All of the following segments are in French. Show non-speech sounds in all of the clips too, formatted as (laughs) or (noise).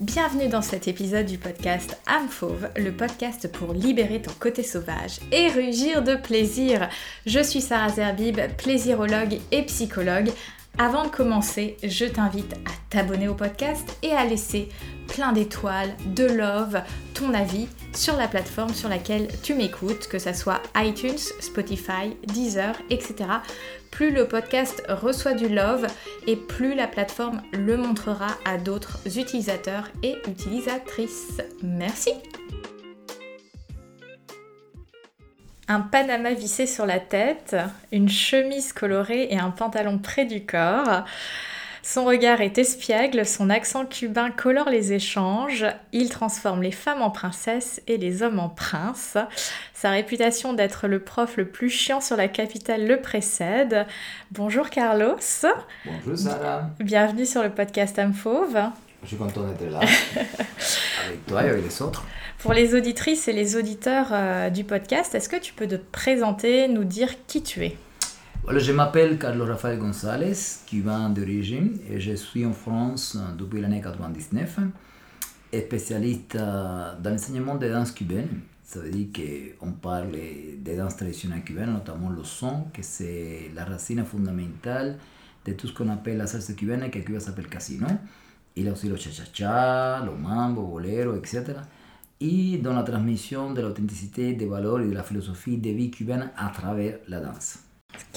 Bienvenue dans cet épisode du podcast Âme Fauve, le podcast pour libérer ton côté sauvage et rugir de plaisir. Je suis Sarah Zerbib, plaisirologue et psychologue. Avant de commencer, je t'invite à t'abonner au podcast et à laisser plein d'étoiles, de love, avis sur la plateforme sur laquelle tu m'écoutes, que ce soit iTunes, Spotify, Deezer, etc. Plus le podcast reçoit du love et plus la plateforme le montrera à d'autres utilisateurs et utilisatrices. Merci un panama vissé sur la tête, une chemise colorée et un pantalon près du corps. Son regard est espiègle, son accent cubain colore les échanges, il transforme les femmes en princesses et les hommes en princes. Sa réputation d'être le prof le plus chiant sur la capitale le précède. Bonjour Carlos. Bonjour Sarah. Bienvenue sur le podcast Âme Fauve. Je suis content d'être là, (laughs) avec toi et avec les autres. Pour les auditrices et les auditeurs euh, du podcast, est-ce que tu peux te présenter, nous dire qui tu es? Voilà, Je m'appelle Carlos Rafael González, cubain d'origine, et je suis en France euh, depuis l'année 99, et spécialiste euh, dans l'enseignement des danses cubaines. Ça veut dire qu'on parle des danses traditionnelles cubaines, notamment le son, que c'est la racine fondamentale de tout ce qu'on appelle la salsa cubaine, que Cuba s'appelle casino. Il y a aussi le cha-cha-cha, le mambo, bolero, etc et dans la transmission de l'authenticité, des valeurs et de la philosophie de vie cubaine à travers la danse.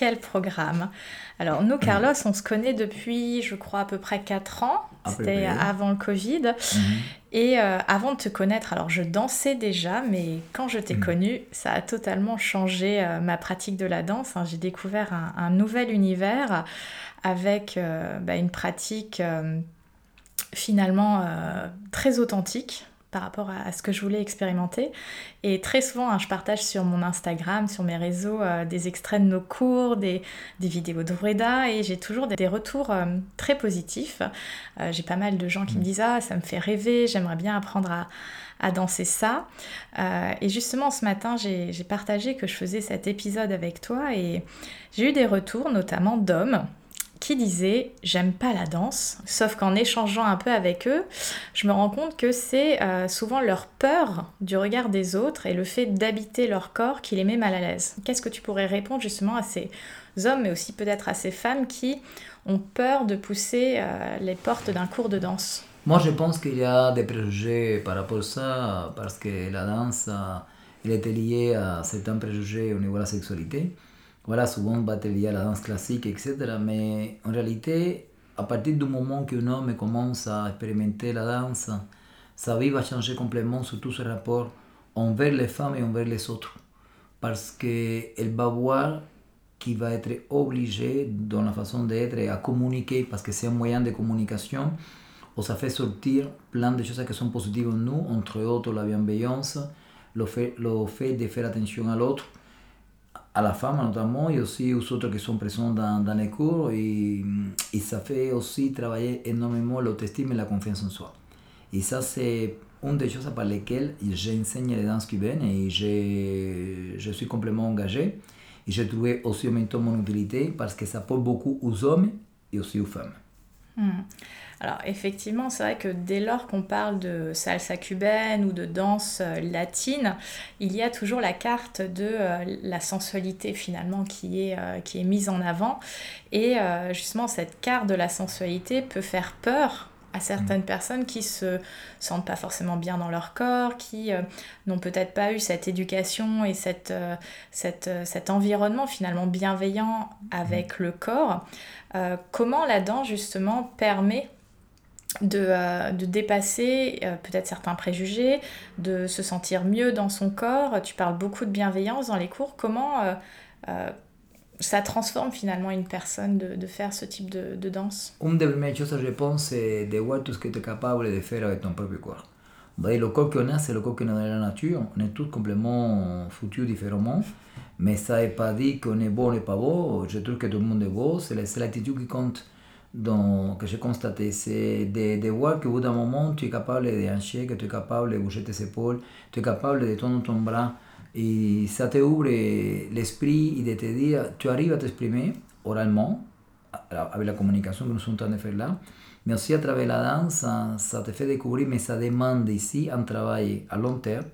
Quel programme? Alors nous, Carlos, on se connaît depuis, je crois, à peu près 4 ans. C'était avant le Covid. Mhm. Et euh, avant de te connaître, alors je dansais déjà, mais quand je t'ai mhm. connu, ça a totalement changé euh, ma pratique de la danse. Hein. J'ai découvert un, nouvel univers avec euh, bah, une pratique finalement très authentique par rapport à, ce que je voulais expérimenter. Et très souvent, hein, je partage sur mon Instagram, sur mes réseaux, euh, des extraits de nos cours, des, vidéos de Vreda, et j'ai toujours des, retours euh, très positifs. Euh, j'ai pas mal de gens qui me mm. disent Ah, ça me fait rêver, j'aimerais bien apprendre à, à danser ça. et justement, ce matin, j'ai partagé que je faisais cet épisode avec toi, et j'ai eu des retours, notamment d'hommes qui disaient j'aime pas la danse, sauf qu'en échangeant un peu avec eux, je me rends compte que c'est euh, souvent leur peur du regard des autres et le fait d'habiter leur corps qui les met mal à l'aise. Qu'est-ce que tu pourrais répondre justement à ces hommes, mais aussi peut-être à ces femmes qui ont peur de pousser euh, les portes d'un cours de danse? Moi, je pense qu'il y a des préjugés par rapport à ça, parce que la danse, elle était liée à certains préjugés au niveau de la sexualité voilà, souvent on va te lier à la danse classique, etc. Mais en réalité, à partir du moment qu'un homme commence à expérimenter la danse, sa vie va changer complètement, surtout ce rapport envers les femmes et envers les autres. Parce qu'elle va voir qu'il va être obligé dans la façon d'être à communiquer, parce que c'est un moyen de communication où ça fait sortir plein de choses qui sont positives en nous, entre autres la bienveillance, le fait, le fait de faire attention à l'autre, à la femme notamment et aussi aux autres qui sont présents dans, dans les cours et, ça fait aussi travailler énormément l'autostime et la confiance en soi. Et ça c'est une des choses par lesquelles j'enseigne les danses cubaines et je, suis complètement engagé. Et j'ai trouvé aussi en mon utilité parce que ça porte beaucoup aux hommes et aussi aux femmes. Hmm. Alors effectivement, c'est vrai que dès lors qu'on parle de salsa cubaine ou de danse euh, latine, il y a toujours la carte de euh, la sensualité finalement euh, qui est mise en avant. Et justement, cette carte de la sensualité peut faire peur à certaines personnes qui se sentent pas forcément bien dans leur corps, qui n'ont peut-être pas eu cette éducation et cette, cette, cet environnement finalement bienveillant avec le corps. comment la danse justement permet de, euh, de dépasser euh, peut-être certains préjugés, de se sentir mieux dans son corps? Tu parles beaucoup de bienveillance dans les cours. Comment euh, ça transforme finalement une personne de, faire ce type de, danse Une des premières choses, je pense, c'est de voir tout ce que tu es capable de faire avec ton propre corps. le corps qu'on a, c'est le corps qu'on a dans la nature. On est tous complètement foutus différemment. Mais ça n'est pas dit qu'on est beau ou pas beau. Je trouve que tout le monde est beau. C'est l'attitude qui compte donc, que j'ai constaté, c'est de, de, voir qu'au bout d'un moment, tu es capable de hancher, que tu es capable de bouger tes épaules, tu es capable de tendre ton bras. Et ça te ouvre l'esprit et de te dire, tu arrives à t'exprimer oralement, avec la communication que nous sommes en train de faire là, mais aussi à travers la danse, ça, te fait découvrir, mais ça demande ici un travail à long terme,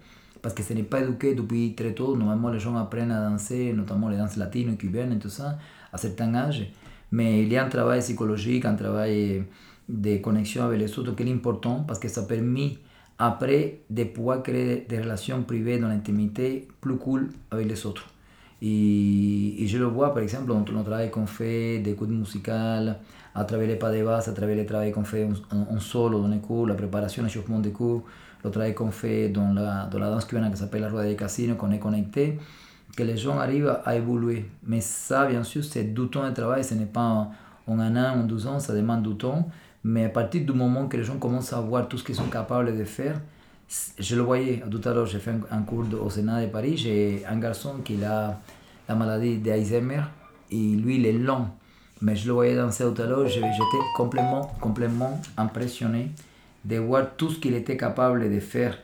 parce que ce n'est pas éduqué depuis très tôt. Normalement, les gens apprennent à danser, notamment les danses latines, cubaines et tout ça, à certain âge. Mais il y a un travail psychologique, un travail de connexion avec les autres qui est important, parce que ça permet après de pouvoir créer des relations privées dans l'intimité plus cool avec les autres. Et, je le vois par exemple dans le travail qu'on fait d'écoute musicale, à travers les pas de base, à travers le travail qu'on fait en, solo dans les cours, la préparation, l'échauffement des cours, le travail qu'on fait dans la, dans la danse cubaine qui s'appelle la Rueda de Casino, qu'on est connecté, que les gens arrivent à évoluer. Mais ça, bien sûr, c'est du temps de travail, ce n'est pas en un an, en deux ans, ça demande du temps. Mais à partir du moment que les gens commencent à voir tout ce qu'ils sont capables de faire, je le voyais tout à l'heure, j'ai fait un, cours au Sénat de Paris, j'ai un garçon qui a la maladie d'Alzheimer et lui il est lent. Mais je le voyais danser tout à l'heure, j'étais complètement, complètement impressionné de voir tout ce qu'il était capable de faire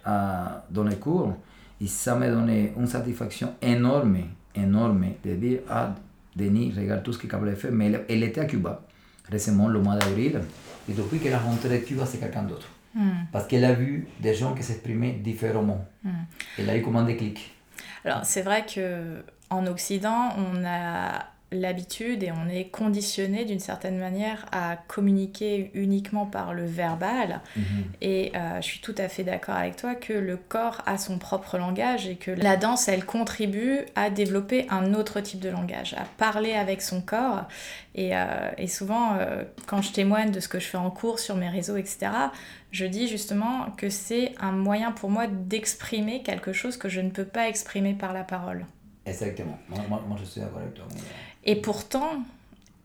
dans les cours. Et ça m'a donné une satisfaction énorme, énorme de dire, ah, Denis, regarde tout ce qu'il est capable de faire. Mais elle, était à Cuba récemment, le mois d'avril. Et depuis qu'elle a rentré Cuba, c'est quelqu'un d'autre. Hmm. Parce qu'elle a vu des gens qui s'exprimaient différemment. Hmm. Elle a eu comme un déclic. Alors, c'est vrai que en Occident, on a l'habitude et on est conditionné d'une certaine manière à communiquer uniquement par le verbal. Mhm. Et euh, je suis tout à fait d'accord avec toi que le corps a son propre langage et que la danse, elle contribue à développer un autre type de langage, à parler avec son corps. Et, euh, et souvent, euh, quand je témoigne de ce que je fais en cours sur mes réseaux, etc., je dis justement que c'est un moyen pour moi d'exprimer quelque chose que je ne peux pas exprimer par la parole. Exactement. Moi, moi, je suis d'accord avec toi. Et pourtant,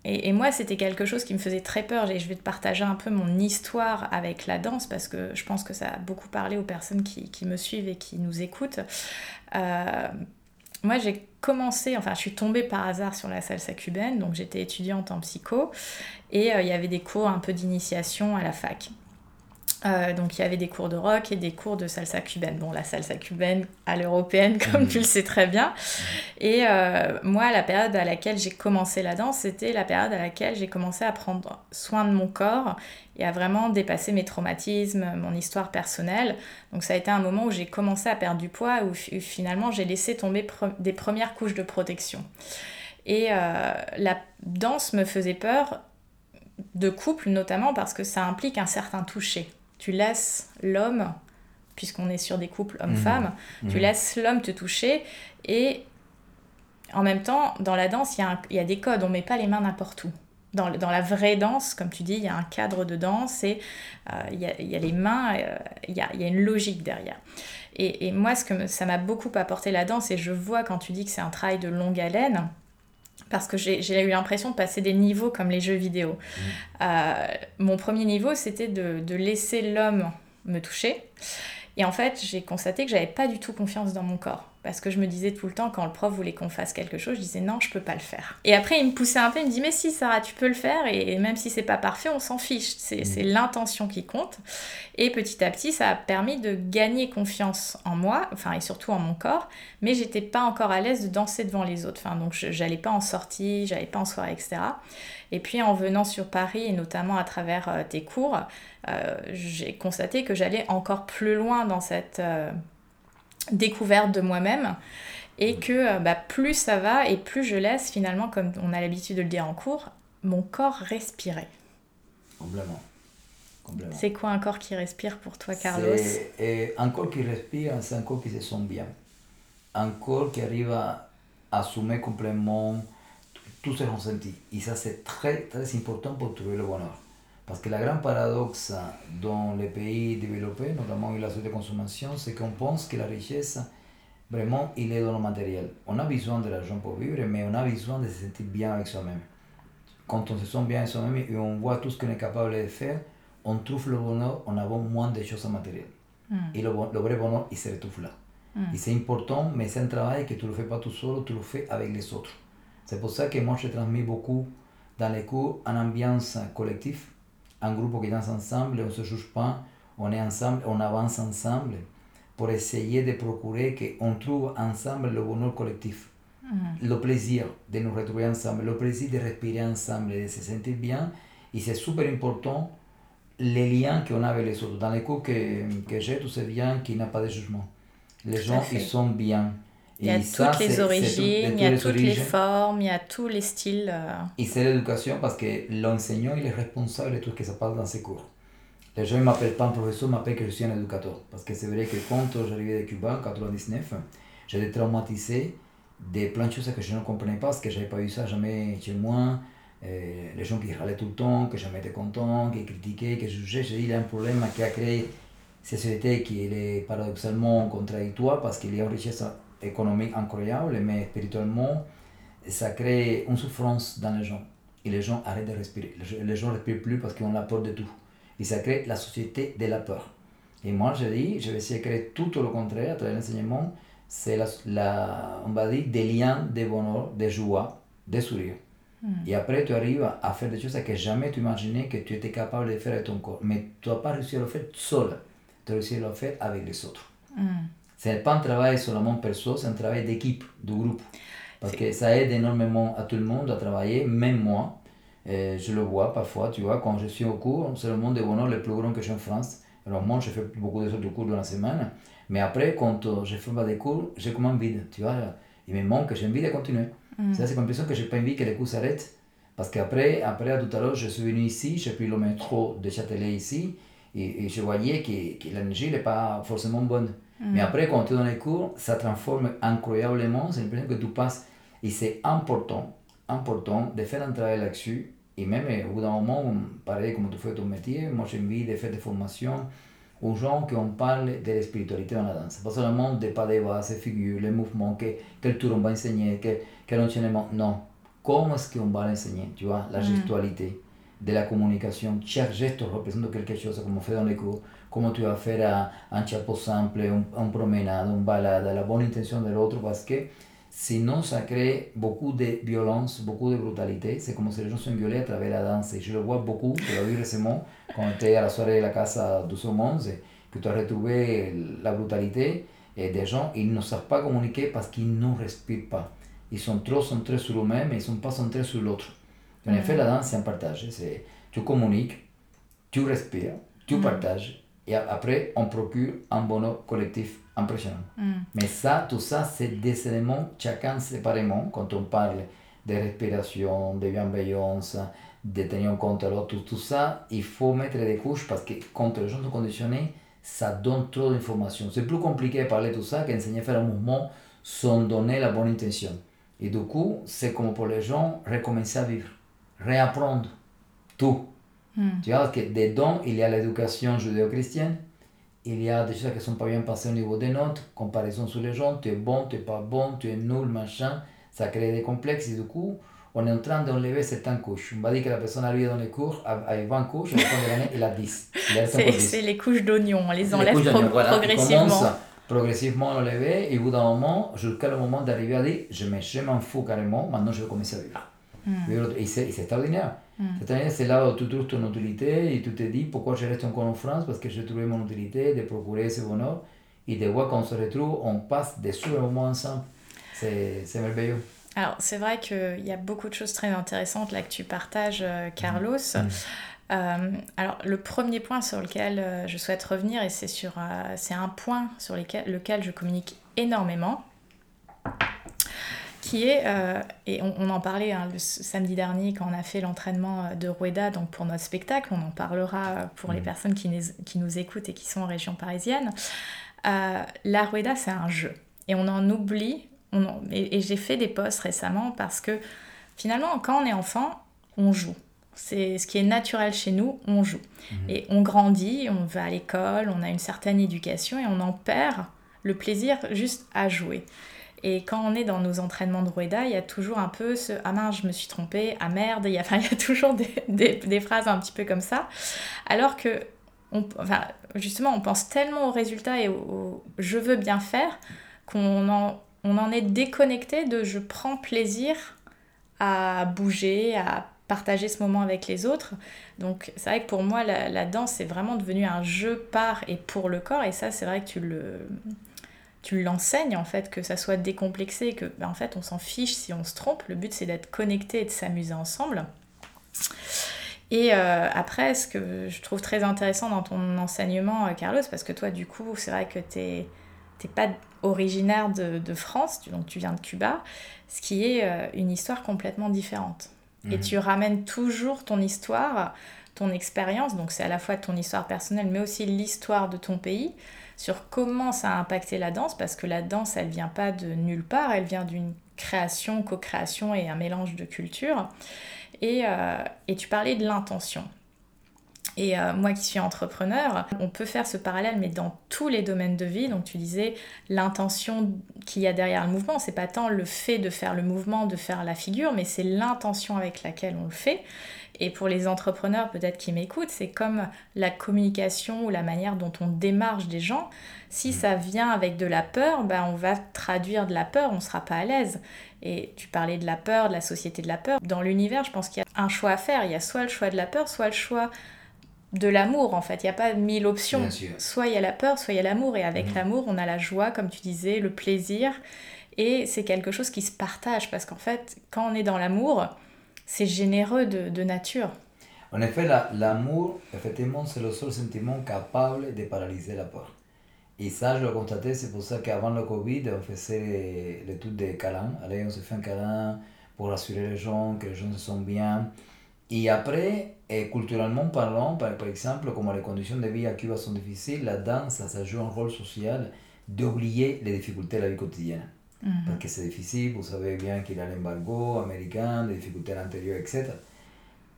et, moi, c'était quelque chose qui me faisait très peur. Et je vais te partager un peu mon histoire avec la danse parce que je pense que ça a beaucoup parlé aux personnes qui, me suivent et qui nous écoutent. Euh, moi, j'ai commencé, enfin, je suis tombée par hasard sur la salsa cubaine, donc j'étais étudiante en psycho, et euh, il y avait des cours un peu d'initiation à la fac. Euh, donc il y avait des cours de rock et des cours de salsa cubaine. Bon, la salsa cubaine à l'européenne, (laughs) comme tu le sais très bien. Et euh, moi, la période à laquelle j'ai commencé la danse, c'était la période à laquelle j'ai commencé à prendre soin de mon corps et à vraiment dépasser mes traumatismes, mon histoire personnelle. Donc ça a été un moment où j'ai commencé à perdre du poids, où, finalement j'ai laissé tomber des premières couches de protection. Et euh, la danse me faisait peur de couple notamment parce que ça implique un certain toucher tu laisses l'homme, puisqu'on est sur des couples homme-femme, mhm. tu mhm. laisses l'homme te toucher et en même temps, dans la danse, il y, y, a des codes, on met pas les mains n'importe où. Dans, dans, la vraie danse, comme tu dis, il y a un cadre de danse et euh, il, y a, y, a, les mains, euh, il, y a, y, a, une logique derrière. Et, et moi, ce que ça m'a beaucoup apporté la danse, et je vois quand tu dis que c'est un travail de longue haleine, parce que j'ai eu l'impression de passer des niveaux comme les jeux vidéo. Mmh. Euh, mon premier niveau, c'était de, de, laisser l'homme me toucher. Et en fait, j'ai constaté que j'avais pas du tout confiance dans mon corps. Parce que je me disais tout le temps, quand le prof voulait qu'on fasse quelque chose, je disais non, je peux pas le faire. Et après, il me poussait un peu, il me dit mais si Sarah, tu peux le faire, et même si c'est pas parfait, on s'en fiche. C'est mmh. l'intention qui compte. Et petit à petit, ça a permis de gagner confiance en moi, enfin et surtout en mon corps, mais j'étais pas encore à l'aise de danser devant les autres. Enfin, donc j'allais pas en sortie, j'allais pas en soirée, etc. Et puis en venant sur Paris, et notamment à travers euh, tes cours, euh, j'ai constaté que j'allais encore plus loin dans cette euh, découverte de moi-même et que bah, plus ça va et plus je laisse finalement, comme on a l'habitude de le dire en cours, mon corps respirer. Complètement. C'est quoi un corps qui respire pour toi, Carlos? Un corps qui respire, c'est un corps qui se sent bien. Un corps qui arrive à assumer complètement tous ses ressentis. Et ça, c'est très, très important pour trouver le bonheur. Parce que la grande paradoxe dans les pays développés, notamment dans la société de consommation, c'est qu'on pense que la richesse, vraiment, il est dans le matériel. On a besoin de l'argent pour vivre, mais on a besoin de se sentir bien avec soi-même. Quand on se sent bien avec soi-même et on voit tout ce qu'on est capable de faire, on trouve le bonheur en avant moins de choses matérielles. Mm. Et le, le, vrai bonheur, il se retrouve là. Mm. Et c'est important, mais c'est un travail que tu ne le fais pas tout seul, tu le fais avec les autres. C'est pour ça que moi, je transmets beaucoup dans les cours une ambiance collective, un groupe qui danse ensemble, on ne se juge pas, on est ensemble, on avance ensemble pour essayer de procurer qu'on trouve ensemble le bonheur collectif. le plaisir de nous retrouver ensemble, le plaisir de respirer ensemble de se sentir bien. Et c'est super important les liens qu'on a avec les autres. Dans les cours que, que j'ai, tu sais bien qu'il n'y a pas de jugement. Les gens, ils sont bien. Il y a toutes les origines, il y a toutes les formes, il y a tous les styles. Euh. Et c'est l'éducation parce que l'enseignant, il est responsable de tout ce qui se passe dans ses cours. Les gens ne m'appellent pas un professeur, m'appellent que je suis un éducateur. Parce que c'est vrai que quand j'arrivais de Cuba en 1999, j'étais traumatisé de plein de choses que je ne comprenais pas parce que je n'avais pas eu ça jamais chez moi. Euh, les gens qui râlaient tout le temps, que jamais étaient contents, qui critiquaient, qui jugeaient. J'ai dit, il y a un problème qui a créé cette société qui est paradoxalement contradictoire parce qu'il y a une richesse économique incroyable, mais spirituellement, ça crée une souffrance dans les gens. Et les gens arrêtent de respirer. Les gens ne respirent plus parce qu'ils ont la peur de tout. Et ça crée la société de la peur. Et moi, je dis, je vais essayer de créer tout le contraire à travers l'enseignement. C'est, la, la, on va dire, des liens de bonheur, de joie, de sourire. Hmm. Et après, tu arrives à faire des choses que jamais tu imaginais que tu étais capable de faire avec ton corps. Mais tu n'as pas réussi à le faire seul. Tu as réussi à le faire avec les autres. Hmm. Ce n'est pas un travail seulement perso, c'est un travail d'équipe, de groupe. Parce que ça aide énormément à tout le monde à travailler, même moi. je le vois parfois, tu vois, quand je suis au cours, c'est le monde de bonheur le plus grand que j'ai en France. Alors moi, je fais beaucoup de cours dans la semaine. Mais après, quand je fais pas des cours, j'ai comme un vide, tu vois. Il me manque, j'ai envie de continuer. Mm. C'est l'impression que j'ai pas envie que les cours s'arrêtent. Parce qu'après, après, tout à l'heure, je suis venu ici, j'ai pris le métro de Châtelet ici, et, je voyais que, que l'énergie n'est pas forcément bonne. Mm. Mais après, quand tu es dans les cours, ça transforme incroyablement. C'est l'impression que tu passes. Et c'est important, important de faire un travail là-dessus. Et même au bout d'un moment, pareil comme tu fais ton métier, moi j'ai envie de faire des formations aux gens qui on parle de la spiritualité dans la danse. Pas seulement des pas des bases, des figures, les mouvements, que, quel tour on va enseigner, quel, quel enchaînement. Non. Comment est-ce qu'on va l'enseigner, tu vois, la mm. gestualité de la communication. Chaque geste représente quelque chose, comme on fait dans les cours. Comment tu vas faire un chapeau simple, un, promenade, une balade, la bonne intention de l'autre, parce que sinon ça crée beaucoup de violence, beaucoup de brutalité. C'est comme si les gens sont violés à travers la danse. Et je le vois beaucoup, je l'ai vu récemment, quand j'étais à la soirée de la Casa 211, que tu as retrouvé la brutalité. Et des gens, ils ne savent pas communiquer parce qu'ils ne respirent pas. Ils sont trop centrés sur eux-mêmes et ils ne sont pas centrés sur l'autre. En effet, la danse, c'est un partage. Tu communiques, tu respires, tu mm. partages, et après, on procure un bonheur collectif impressionnant. Mm. Mais ça, tout ça, c'est des éléments, chacun séparément, quand on parle de respiration, de bienveillance, de tenir en compte l'autre, tout, tout ça, il faut mettre des couches parce que quand les gens sont conditionnés, ça donne trop d'informations. C'est plus compliqué de parler de tout ça qu'enseigner à faire un mouvement sans donner la bonne intention. Et du coup, c'est comme pour les gens recommencer à vivre réapprendre tout. Hmm. Tu vois que dedans, il y a l'éducation judéo-chrétienne, il y a des choses qui ne sont pas bien passées au niveau des notes, comparaison sur les gens, tu es bon, tu n'es pas bon, tu es nul, machin, ça crée des complexes et du coup, on est en train d'enlever certaines couches. On va dire que la personne arrive dans les cours avec 20 couches, à la fin de l'année, il a 10. C'est les couches d'oignon, on les enlève progressivement. progressivement enlever et au bout d'un moment, jusqu'à le moment d'arriver à dire je m'en fous carrément, maintenant je vais commencer à vivre. Mm. Et c'est extraordinaire. Mm. C'est là où tu trouves ton utilité et tu te dis pourquoi je reste encore en France? Parce que j'ai trouvé mon utilité de procurer ce bonheur et de voir qu'on se retrouve, on passe des super moments ensemble. C'est merveilleux. Alors, c'est vrai qu'il y a beaucoup de choses très intéressantes là que tu partages, euh, Carlos. Mm. Euh, alors, le premier point sur lequel euh, je souhaite revenir, et c'est sur, c'est un point sur lequel, lequel je communique énormément, qui est, euh, et on, en parlait hein, le samedi dernier quand on a fait l'entraînement euh, de Rueda donc pour notre spectacle, on en parlera pour les mm. personnes qui, qui, nous écoutent et qui sont en région parisienne. Euh, la Rueda, c'est un jeu. Et on en oublie, on et, j'ai fait des posts récemment parce que finalement, quand on est enfant, on joue. C'est ce qui est naturel chez nous, on joue. Mm-hmm. Et on grandit, on va à l'école, on a une certaine éducation et on en perd le plaisir juste à jouer. Et quand on est dans nos entraînements de Rueda, il y a toujours un peu ce Ah mince, je me suis trompée, ah merde, il y a, enfin, il y a toujours des, des, phrases un petit peu comme ça. Alors que, on, enfin, justement, on pense tellement au résultat et au, je veux bien faire qu'on en, on en est déconnecté de je prends plaisir à bouger, à partager ce moment avec les autres. Donc c'est vrai que pour moi, la, la danse est vraiment devenue un jeu par et pour le corps. Et ça, c'est vrai que tu le tu l'enseignes en fait, que ça soit décomplexé, que ben, en fait on s'en fiche si on se trompe. Le but c'est d'être connecté et de s'amuser ensemble. Et euh, après, ce que je trouve très intéressant dans ton enseignement, euh, Carlos, parce que toi, du coup, c'est vrai que tu n'es pas originaire de, France, donc tu viens de Cuba, ce qui est euh, une histoire complètement différente. Et mhm. tu ramènes toujours ton histoire, ton expérience, donc c'est à la fois ton histoire personnelle, mais aussi l'histoire de ton pays, sur comment ça a impacté la danse, parce que la danse, elle vient pas de nulle part, elle vient d'une création, co-création et un mélange de cultures. Et, euh, et tu parlais de l'intention. Et euh, moi qui suis entrepreneur, on peut faire ce parallèle, mais dans tous les domaines de vie. Donc tu disais l'intention qu'il y a derrière le mouvement, c'est pas tant le fait de faire le mouvement, de faire la figure, mais c'est l'intention avec laquelle on le fait. Et pour les entrepreneurs peut-être qui m'écoutent, c'est comme la communication ou la manière dont on démarche des gens. Si ça vient avec de la peur, ben on va traduire de la peur, on ne sera pas à l'aise. Et tu parlais de la peur, de la société de la peur. Dans l'univers, je pense qu'il y a un choix à faire. Il y a soit le choix de la peur, soit le choix de l'amour en fait. Il n'y a pas mille options. Soit il y a la peur, soit il y a l'amour. Et avec mhm. l'amour, on a la joie, comme tu disais, le plaisir. Et c'est quelque chose qui se partage parce qu'en fait, quand on est dans l'amour, c'est généreux de, de, nature. En effet, l'amour, effectivement, c'est le seul sentiment capable de paralyser la peur. Et ça, je l'ai constaté, c'est pour ça qu'avant le Covid, on faisait l'étude des câlins. Allez, on se fait un câlin pour rassurer les gens, que les gens se sentent bien. Et après, et culturellement parlant, par, par, exemple, comme les conditions de vie à Cuba sont difficiles, la danse, ça joue un rôle social d'oublier les difficultés de la vie quotidienne. Mhm. Parce que c'est difficile, vous savez bien qu'il y a l'embargo américain, les difficultés à l'intérieur, etc.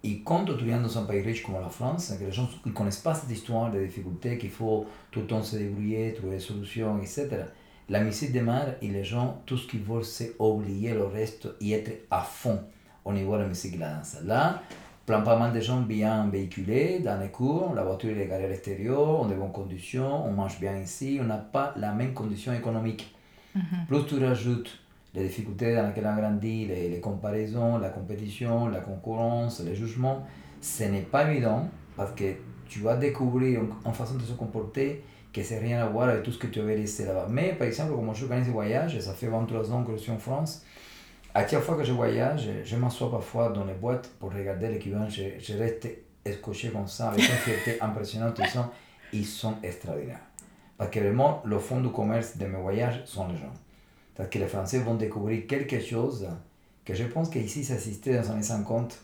Et quand tu viens dans un pays riche comme la France, que les gens ne connaissent pas cette histoire des difficultés, qu'il faut tout le temps se débrouiller, trouver des solutions, etc., la musique démarre et les gens, tout ce qu'ils veulent, c'est oublier le reste et être à fond au niveau de la musique et de la danse. Là, plein pas mal de gens bien véhiculés dans les cours, la voiture est garée à l'extérieur, on est de bonnes conditions, on mange bien ici, on n'a pas la même condition économique. Mhm. Plus tu rajoutes les difficultés dans lesquelles on grandit, les, les, comparaisons, la compétition, la concurrence, les jugements, ce n'est pas évident parce que tu vas découvrir en, façon de se comporter que c'est rien à voir avec tout ce que tu avais laissé là-bas. Mais par exemple, comme je organise des voyages, ça fait 23 ans que je suis en France, à chaque fois que je voyage, je m'assois parfois dans les boîtes pour regarder l'équivalent, je, je, reste escoché comme ça, avec une fierté impressionnante, ils sont, ils sont extraordinaires. Parce que vraiment, le fond du commerce de mes voyages sont les gens. Parce que les Français vont découvrir quelque chose que je pense qu'ici, ça existait dans les années 50,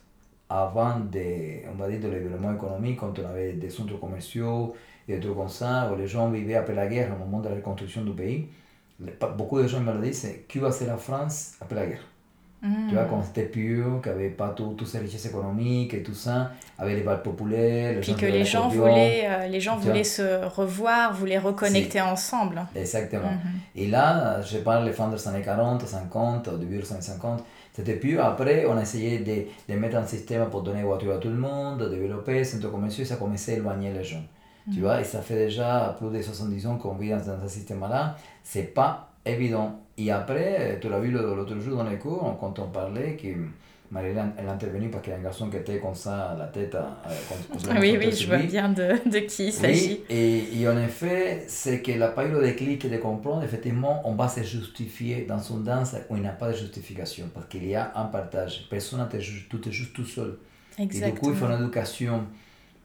avant de, on va dire, de l'événement économique, quand on avait des centres commerciaux et des trucs comme ça, où les gens vivaient après la guerre, au moment de la reconstruction du pays. Beaucoup de gens me le disent, Cuba, c'est la France après la guerre. Tu vois, quand c'était pur, qu'il n'y avait pas tout, toutes ces richesses économiques et tout ça, avec les balles populaires. Les Puis que les gens, voulaient, euh, les gens voulaient se revoir, voulaient reconnecter ensemble. Exactement. Mhm. Et là, je parle des fins des années 40, 50, au début des années 50, c'était pur. Après, on a essayé de, de, mettre un système pour donner voiture à tout le monde, de développer centres commerciaux, et ça commençait à éloigner les gens. Tu mhm. vois, et ça fait déjà plus de 70 ans qu'on vit dans, dans ce système-là. C'est pas évident. Et après, tu l'as vu l'autre jour dans les cours, quand on parlait, que Marilyn, elle est intervenue parce qu'il y a un garçon qui était comme ça, la tête. Euh, oui, oui, je vois bien de, de qui il s'agit. et, et, en effet, c'est que la pas eu le déclic de comprendre, effectivement, on va se justifier dans son danse où il n'y a pas de justification, parce qu'il y a un partage. Personne ne juge, tout est juste tout seul. Exactement. Et du coup, il faut une éducation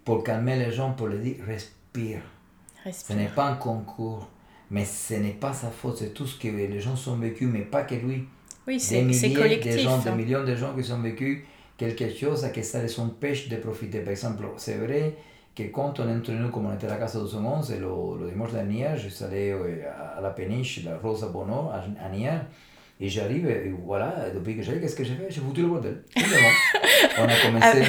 pour calmer les gens, pour leur dire respire. respire. Ce n'est pas un concours mais ce n'est pas sa faute, c'est tout ce que les gens ont vécu, mais pas que lui. Oui, c'est collectif. Des, gens, des millions de gens qui ont vécu quelque chose à que ça les empêche de profiter. Par exemple, c'est vrai que quand on est entre nous, comme on était à la Casa 211, le, le dimanche dernier, je suis allé à la péniche, la Rosa Bono, à, à et j'arrive, et voilà, depuis que j'arrive, qu'est-ce que j'ai fait? J'ai foutu le bordel. on a commencé.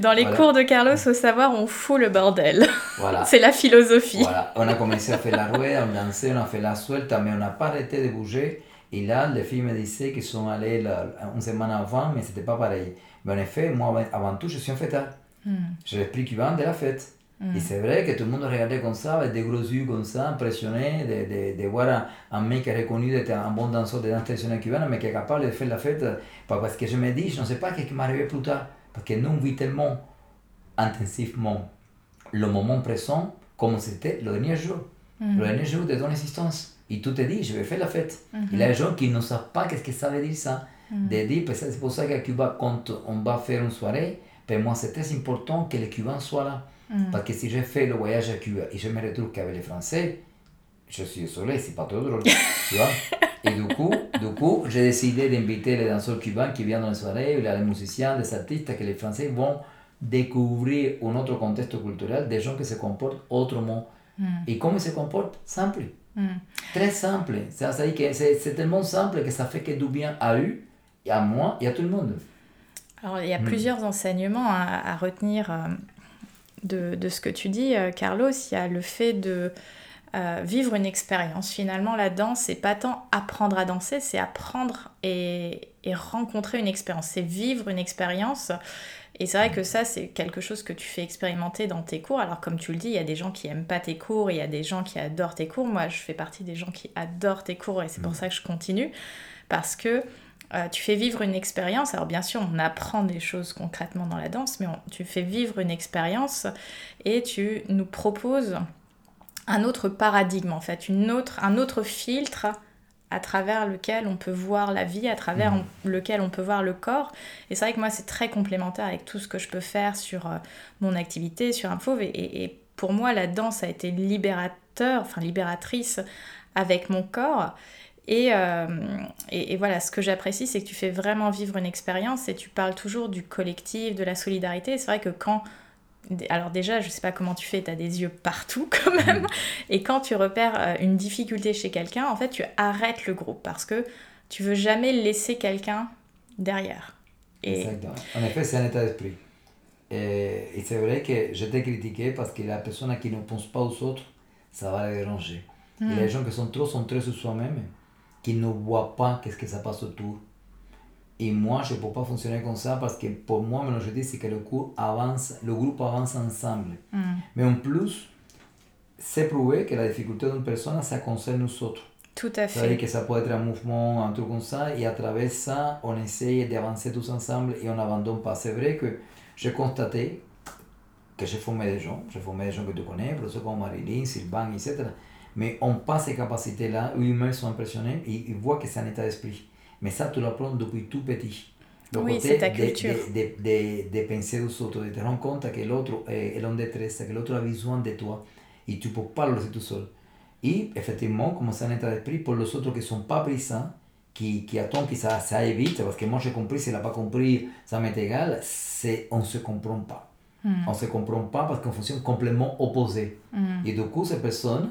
Dans les cours de Carlos, au savoir, on fout le bordel. Voilà. (laughs) C'est la philosophie. Voilà, on a commencé à faire la rouée, on dansait, on a fait la suelta, mais on n'a pas arrêté de bouger. Et là, les filles me disaient qu'ils sont allés une semaine avant, mais c'était pas pareil. Mais en effet, moi, avant tout, je suis un fêtard. Hmm. Je l'explique qu'ils de la fête. Et c'est vrai que tout le monde regardait comme ça, avec des gros yeux comme ça, impressionné de, de, de voir un, un, mec reconnu d'être un bon danseur de danse traditionnelle cubaine, mais qui est capable de faire la fête. Parce que je me dis, je ne sais pas ce qui m'arrivait plus tard. Parce que nous, on vit tellement intensivement le moment présent comme c'était le dernier jour. Le dernier jour de ton existence. Et tu te dis, je vais faire la fête. Il y a des gens qui ne savent pas qu'est-ce que ça veut dire ça. De dire, c'est pour ça qu'à Cuba, quand on va faire une soirée, pour moi, c'est très important que les Cubains soient là. Parce que si je fais le voyage à Cuba et je me retrouve qu'avec les Français, je suis désolé, c'est pas trop drôle. tu vois (laughs) Et du coup, du coup j'ai décidé d'inviter les danseurs cubains qui viennent dans les soirées, les musiciens, des artistes, que les Français vont découvrir un autre contexte culturel, des gens qui se comportent autrement. Mm. Et comment ils se comportent? Simple. Mm. Très simple. C'est tellement simple que ça fait que du bien à eux, et à moi, et à tout le monde. Alors, il y a mm. plusieurs enseignements à, retenir euh, de, de, ce que tu dis, euh, Carlos. Il y a le fait de euh, vivre une expérience. Finalement, la danse, c'est pas tant apprendre à danser, c'est apprendre et, et, rencontrer une expérience. C'est vivre une expérience. Et c'est vrai que ça, c'est quelque chose que tu fais expérimenter dans tes cours. Alors, comme tu le dis, il y a des gens qui aiment pas tes cours, il y a des gens qui adorent tes cours. Moi, je fais partie des gens qui adorent tes cours et c'est pour mm. ça que je continue. Parce que euh, tu fais vivre une expérience. Alors bien sûr, on apprend des choses concrètement dans la danse, mais tu fais vivre une expérience et tu nous proposes un autre paradigme, en fait, une autre, un autre filtre à travers lequel on peut voir la vie, à travers mmh. lequel on peut voir le corps. Et c'est vrai que moi, c'est très complémentaire avec tout ce que je peux faire sur euh, mon activité, sur un Et, et, pour moi, la danse a été libérateur, enfin libératrice avec mon corps. Et, euh, et, et, voilà, ce que j'apprécie, c'est que tu fais vraiment vivre une expérience et tu parles toujours du collectif, de la solidarité. C'est vrai que quand alors déjà, je sais pas comment tu fais, tu as des yeux partout (laughs) quand même. Mm. Et quand tu repères euh, une difficulté chez quelqu'un, en fait, tu arrêtes le groupe parce que tu veux jamais laisser quelqu'un derrière. Et... Exactement. En effet, c'est un état d'esprit. Et, et c'est vrai que j'étais critiqué parce que la personne qui ne pense pas aux autres, ça va la déranger. Et mm. les gens qui sont trop centrés sur soi-même, qui ne voient pas qu'est-ce que ça passe autour, et moi, je ne peux pas fonctionner comme ça parce que pour moi, je dis, c'est que le, cours avance, le groupe avance ensemble. Mm. Mais en plus, c'est prouvé que la difficulté d'une personne, ça concerne nous autres. Tout à fait. C'est-à-dire que ça peut être un mouvement, un truc comme ça, et à travers ça, on essaye d'avancer tous ensemble et on n'abandonne pas. C'est vrai que j'ai constaté que j'ai formé des gens, j'ai formé des gens que tu connais, professeurs comme Marilyn, Sylvain, etc. Mais on passe ces capacités-là, eux-mêmes sont impressionnés et ils voient que c'est un état d'esprit. Mais ça, tu l'apprends depuis tout petit. Le oui, c'est ta culture. De, de, de, de, penser aux autres, de te rendre compte que l'autre est, est en détresse, que l'autre a besoin de toi. Et tu ne peux pas le laisser tout seul. Et effectivement, comme c'est un état d'esprit, pour les autres qui ne sont pas présents, qui, qui attendent que ça, ça évite, parce que moi j'ai compris, s'il n'a pas compris, ça m'est égal, c'est on ne se comprend pas. Hmm. On ne se comprend pas parce qu'on fonctionne complètement opposé. Hmm. Et du coup, ces personnes,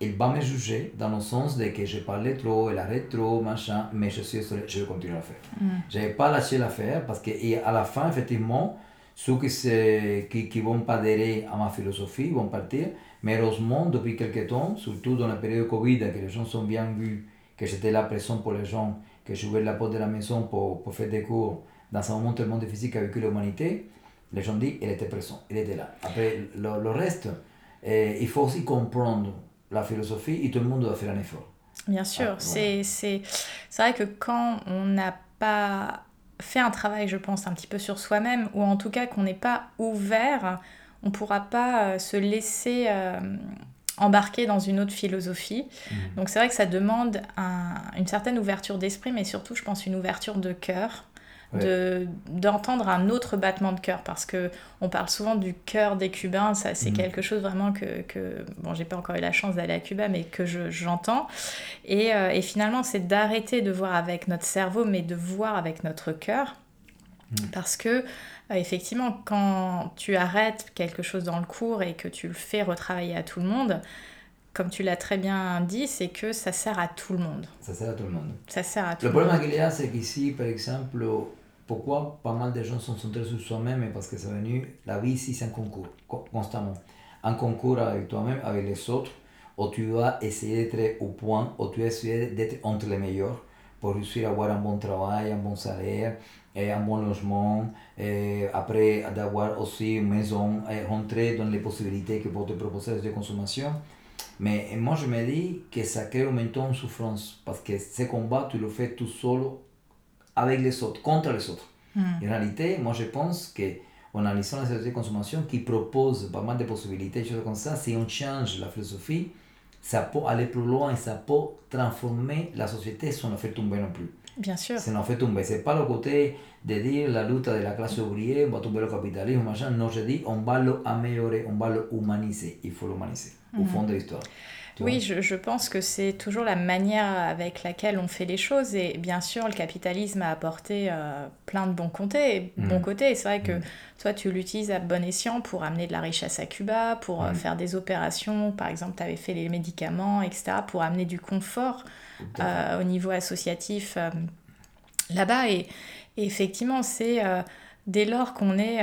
il va me juger dans le sens de que j'ai parlé trop, elle arrête trop, machin, mais je suis je vais continuer à faire. Mm. Je n'ai pas lâché l'affaire parce que à la fin, effectivement, ceux qui, ne qui, qui vont pas adhérer à ma philosophie vont partir. Mais heureusement, depuis quelques temps, surtout dans la période Covid, que les gens sont bien vus, que j'étais là présent pour les gens, que j'ouvrais la porte de la maison pour, pour faire des cours dans un moment tellement difficile qu'a vécu l'humanité, les gens disent qu'il était présent, il était là. Après, le, le reste, eh, il faut aussi comprendre la philosophie et tout le monde doit faire un effort. Bien sûr, ah, c'est c'est vrai que quand on n'a pas fait un travail, je pense, un petit peu sur soi-même, ou en tout cas qu'on n'est pas ouvert, on ne pourra pas euh, se laisser euh, embarquer dans une autre philosophie. Mmh. Donc c'est vrai que ça demande un, une certaine ouverture d'esprit, mais surtout, je pense, une ouverture de cœur de d'entendre un autre battement de cœur parce que on parle souvent du cœur des Cubains ça c'est mm. quelque chose vraiment que, que bon j'ai pas encore eu la chance d'aller à Cuba mais que j'entends et, euh, et, finalement c'est d'arrêter de voir avec notre cerveau mais de voir avec notre cœur mm. parce que euh, effectivement quand tu arrêtes quelque chose dans le cours et que tu le fais retravailler à tout le monde comme tu l'as très bien dit, c'est que ça sert à tout le monde. Ça sert à tout le monde. Ça sert à tout le, le problème qu'il y a, c'est qu'ici, par exemple, pourquoi pas mal de gens sont centrés sur soi-même Parce que c'est venu, la vie c'est un concours, constamment. Un concours avec toi-même, avec les autres, où tu vas essayer d'être au point, où tu vas essayer d'être entre les meilleurs pour réussir à avoir un bon travail, un bon salaire, et un bon logement, après d'avoir aussi une maison, et rentrer dans les possibilités que peuvent te proposer de consommation. Mais moi je me dis que ça crée un moment de souffrance, parce que ce combat, tu le fais tout seul avec les autres, contre les autres. Hmm. En réalité, moi je pense que en analysant la société de consommation qui propose pas mal de possibilités, choses comme ça, si on change la philosophie, ça peut aller plus loin, ça peut transformer la société si on fait tomber non plus. Bien sûr. Si on fait tomber. C'est pas le côté de dire la lutte de la classe ouvrière, on va tomber le capitalisme, machin. Non, je dis, on va l'améliorer, on va l'humaniser. Il faut l'humaniser, au mhm. fond de l'histoire. Oui, je, je, pense que c'est toujours la manière avec laquelle on fait les choses. Et bien sûr, le capitalisme a apporté euh, plein de bons côtés. Bons mm. côtés. C'est vrai que mm. toi, tu l'utilises à bon escient pour amener de la richesse à Cuba, pour euh, mm. faire des opérations. Par exemple, tu avais fait les médicaments, etc., pour amener du confort euh, au niveau associatif là-bas. Et, et, effectivement, c'est dès lors qu'on est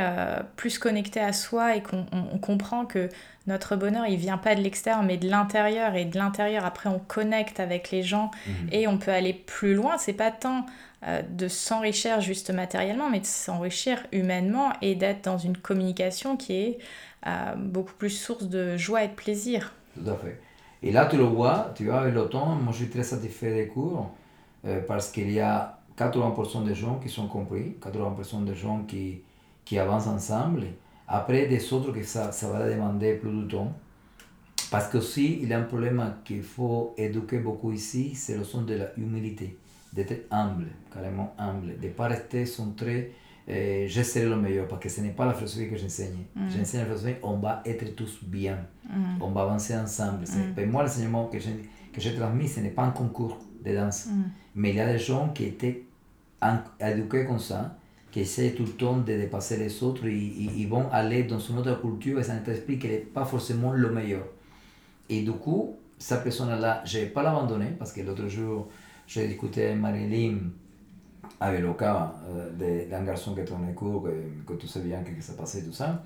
plus connecté à soi et qu'on comprend que notre bonheur, il vient pas de l'extérieur, mais de l'intérieur. Et de l'intérieur, après, on connecte avec les gens mhm. et on peut aller plus loin. C'est pas tant euh, de s'enrichir juste matériellement, mais de s'enrichir humainement et d'être dans une communication qui est euh, beaucoup plus source de joie et de plaisir. Tout à fait. Et là, tu le vois, tu vois, avec le temps, moi je suis très satisfait des cours euh, parce qu'il y a 80% des gens qui sont compris, 80% des gens qui, qui avancent ensemble. Après, des autres que ça, ça va demander plus de temps. Parce que aussi, il y a un problème qu'il faut éduquer beaucoup ici, c'est le son de la humilité, d'être humble, carrément humble, de ne pas rester centré, euh, je serai le meilleur, parce que ce n'est pas la philosophie que j'enseigne. Mm. J'enseigne la philosophie, on va être tous bien, mm. on va avancer ensemble. Mm. Moi, l'enseignement que j'ai transmis, ce n'est pas un concours de danse, mm. Mais il y a des gens qui étaient éduqués comme ça, qui essaient tout le temps de dépasser les autres et ils vont aller dans une autre culture et état d'esprit qui n'est pas forcément le meilleur. Et du coup, cette personne-là, je ne vais pas l'abandonner parce que l'autre jour, j'ai discuté avec Marilyn avec le cas euh, d'un garçon qui en cours, que, que tu sais bien que ça passait tout ça.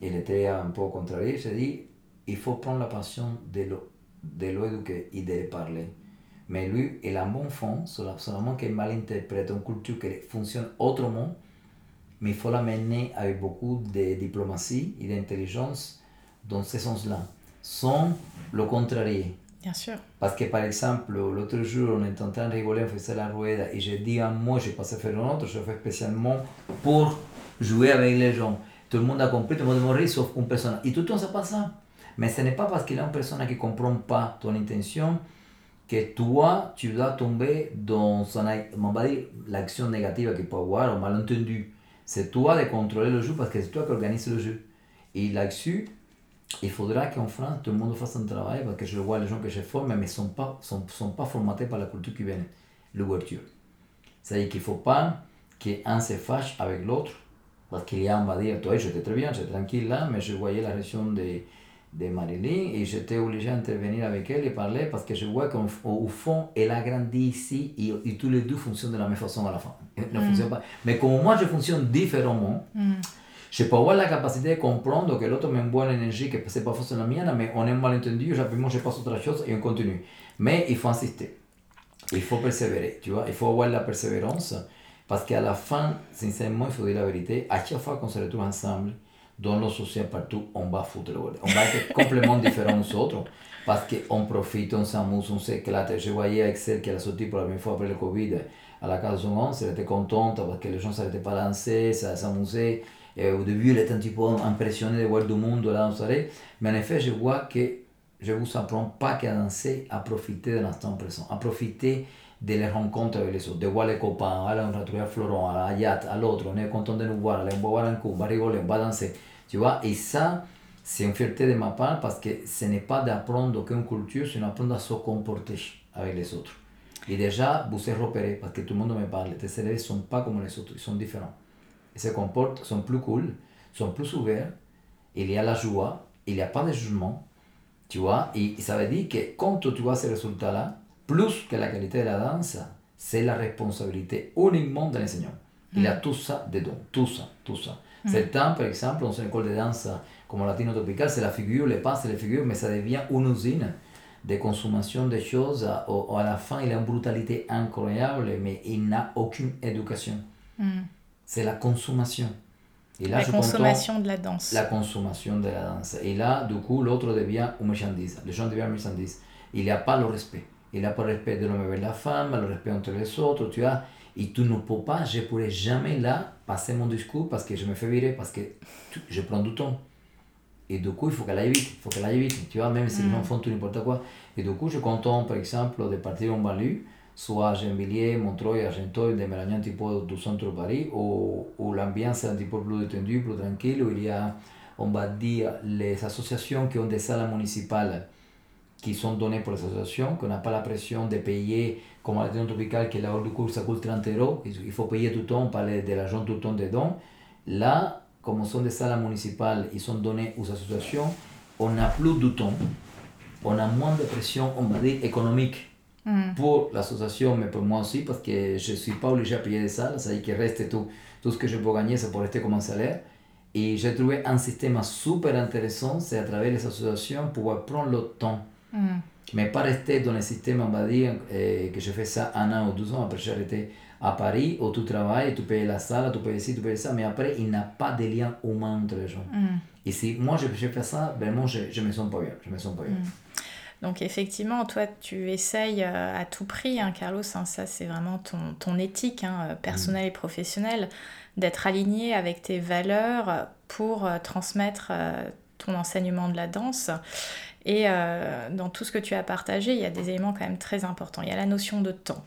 Il était un peu contrarié. J'ai dit, il faut prendre la passion de l'éduquer et de le parler. Mais lui, il a un bon fond, seulement qu'il mal interprète une culture qui fonctionne autrement, mais il faut l'amener avec beaucoup de diplomatie et d'intelligence dans ce sens-là, sans le contrarier. Bien sûr. Parce que par exemple, l'autre jour, on était en train de rigoler, on faisait la rueda, et j'ai dit un mot, j'ai passé faire un autre, je fait spécialement pour jouer avec les gens. Tout le monde a compris, tout le monde mourir sauf une personne. Et tout le temps, ça passe ça. Mais ce n'est pas parce qu'il y a une personne qui ne comprend pas ton intention que toi, tu dois tomber dans l'action négative qu'il peut avoir, ou malentendu. C'est toi de contrôler le jeu parce que c'est toi qui organise le jeu. Et là-dessus, il faudra qu'en France, tout le monde fasse un travail parce que je vois les gens que je forme, mais ne sont pas, sont, sont pas formatés par la culture cubaine, l'ouverture. C'est-à-dire qu'il ne faut pas qu'un se fâche avec l'autre? Parce qu'il y a, on va dire, toi, j'étais très bien, j'étais tranquille là, mais je voyais la réaction des de Marilyn et j'étais obligé d'intervenir avec elle et parler parce que je vois qu'au fond, elle a grandi ici et, tous les deux fonctionnent de la même façon à la fin. (laughs) Ne mm. pas. Mais comme moi, je fonctionne différemment, mm. je peux avoir la capacité de comprendre que l'autre m'envoie l'énergie, que ce n'est pas forcément la mienne, mais on est malentendu, rapidement je passe autre chose et on continue. Mais il faut insister. Il faut persévérer, tu vois. Il faut avoir la persévérance parce qu'à la fin, sincèrement, il faut dire la vérité, à chaque fois qu'on se retrouve ensemble, dans le social partout, on va foutre le On va être complètement (laughs) différents nous autres parce qu'on profite, on s'amuse, on s'éclate. Je voyais Excel qui a sorti pour la première fois après le Covid à la case 11, elle était contente parce que les gens ne s'arrêtaient pas à danser, s'amuser. au début, elle était un petit peu impressionnée de voir du monde là, on Mais en effet, je vois que je ne vous apprends pas qu'à danser, à profiter de l'instant présent, à profiter de les rencontres avec les autres, de voir les copains, aller on retrouver à Florent, à Ayat, à l'autre, on est content de nous voir, on va un coup, on va rigoler, on va danser. Tu vois, et ça, c'est une fierté de ma part parce que ce n'est pas d'apprendre aucune culture, c'est d'apprendre à se comporter avec les autres. Et déjà, vous êtes repéré parce que tout le monde me parle. Tes élèves ne sont pas comme les autres, ils sont différents. Ils se comportent, sont plus cool, sont plus ouverts. Il y a la joie, il n'y a pas de jugement. Tu vois, et ça veut dire que quand tu vois ces résultats-là, plus que la qualité de la danse, c'est la responsabilité uniquement de l'enseignant. Il a mm. tout ça dedans, tout ça, tout ça. Mm. Certains, par exemple, dans une école de danse comme Latino Tropical, c'est la figure, les pas, c'est les figures, mais ça devient une usine de consommation de choses. À, la fin, il a une brutalité incroyable, mais il n'a aucune éducation. Mm. C'est la consommation. Et là, la consommation de la danse. La consommation de la danse. Et là, du coup, l'autre devient une marchandise. Les gens deviennent marchandises. Il n'y a pas le respect. Il a pas le respect de l'homme avec la femme, le respect entre les autres, tu vois. Et tu ne peux pas, je ne pourrais jamais là passer mon discours parce que je me fais virer, parce que je prends du temps. Et du coup, il faut qu'elle aille vite, il faut qu'elle aille vite, tu vois, même si les gens mm. font tout n'importe quoi. Et du coup, je compte, par exemple, de partir en banlieue, soit à Gennevilliers, Montreuil, Argenteuil, de m'éloigner un petit peu du centre de Paris, où, où l'ambiance est un petit peu plus détendue, plus tranquille, où il y a, on va dire, les associations qui ont des salles municipales qui sont données pour les associations, qu'on n'a pas la pression de payer, comme à la tropicale, qui est la hors du cours, ça coûte 30 euros, il faut payer tout le temps, parler de l'argent tout le temps dedans. Là, comme sont des salles municipales, ils sont donnés aux associations, on a plus de temps, on a moins de pression, on va dire, économique mm. pour l'association, mais pour moi aussi, parce que je ne suis pas obligé à payer des salles, ça veut dire qu'il reste tout, tout ce que je peux gagner, ça peut rester comme un salaire. Et j'ai trouvé un système super intéressant, c'est à travers les associations pouvoir prendre le temps. Mm. Mais pas rester dans le système, on va dire, eh, que je fais ça un an ou deux ans, après j'ai arrêté à Paris où tu travailles, tu payes la salle, tu payes ci, tu payes ça, mais après, il n'y a pas de lien humain entre les gens. Mm. Et si moi, je, je fais ça, vraiment, je, je me sens pas bien. Je me sens pas bien. Mm. Donc effectivement, toi, tu essayes euh, à tout prix, hein, Carlos, hein, ça c'est vraiment ton, ton éthique hein, euh, personnelle mm. et professionnelle, d'être aligné avec tes valeurs pour euh, transmettre ton enseignement de la danse. Et dans tout ce que tu as partagé, il y a des éléments quand même très importants. Il y a la notion de temps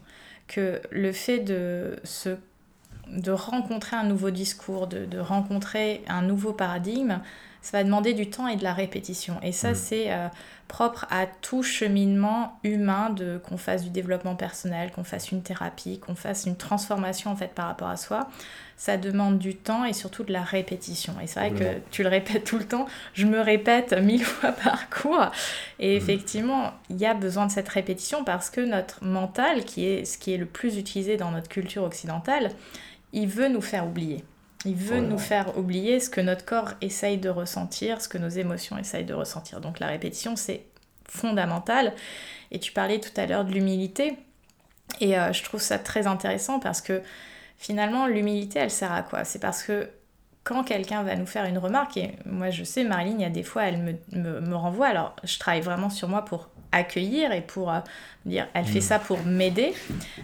que le fait de, rencontrer un nouveau discours, de, rencontrer un nouveau paradigme, ça va demander du temps et de la répétition. Et ça, mm. c'est euh, propre à tout cheminement humain, de qu'on fasse du développement personnel, qu'on fasse une thérapie, qu'on fasse une transformation en fait par rapport à soi ça demande du temps et surtout de la répétition. Et c'est vrai que tu le répètes tout le temps, je me répète (laughs) mille fois par cours. Et mm. effectivement, il y a besoin de cette répétition parce que notre mental, qui est ce qui est le plus utilisé dans notre culture occidentale, il veut nous faire oublier. Il veut nous faire oublier ce que notre corps essaye de ressentir, ce que nos émotions essayent de ressentir. Donc la répétition, c'est fondamental. Et tu parlais tout à l'heure de l'humilité. Et euh, je trouve ça très intéressant parce que finalement, l'humilité, elle sert à quoi? C'est parce que quand quelqu'un va nous faire une remarque, et moi je sais, Marilyn, il y a des fois, elle me, me, renvoie, alors je travaille vraiment sur moi pour accueillir et pour euh, dire, elle fait mm. ça pour m'aider,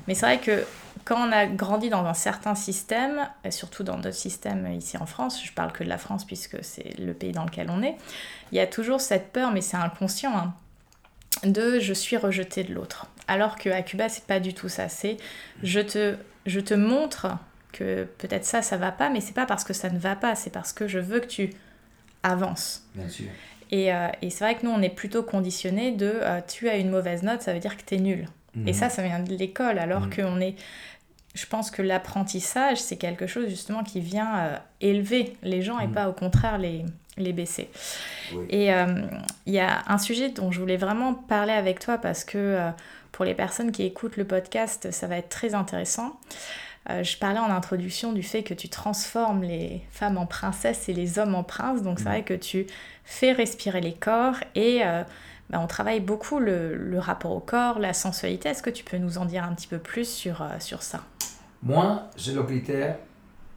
mais c'est vrai que quand on a grandi dans un certain système, et surtout dans notre système ici en France, je parle que de la France puisque c'est le pays dans lequel on est, il y a toujours cette peur, mais c'est inconscient, hein, de je suis rejeté de l'autre. Alors qu'à Cuba, c'est pas du tout ça. C'est je te je te montre que peut-être ça, ça va pas, mais c'est pas parce que ça ne va pas, c'est parce que je veux que tu avances. Bien sûr. Et, euh, et c'est vrai que nous, on est plutôt conditionné de euh, tu as une mauvaise note, ça veut dire que tu es nul. Mhm. Et ça, ça vient de l'école, alors mhm. qu'on est. Je pense que l'apprentissage, c'est quelque chose justement qui vient euh, élever les gens et mhm. pas au contraire les, les baisser. Et il y a un sujet dont je voulais vraiment parler avec toi parce que pour les personnes qui écoutent le podcast, ça va être très intéressant. Euh, je parlais en introduction du fait que tu transformes les femmes en princesses et les hommes en princes. Donc c'est vrai que tu fais respirer les corps et euh, bah, on travaille beaucoup le, rapport au corps, la sensualité. Est-ce que tu peux nous en dire un petit peu plus sur, euh, sur ça? Moi, j'ai le critère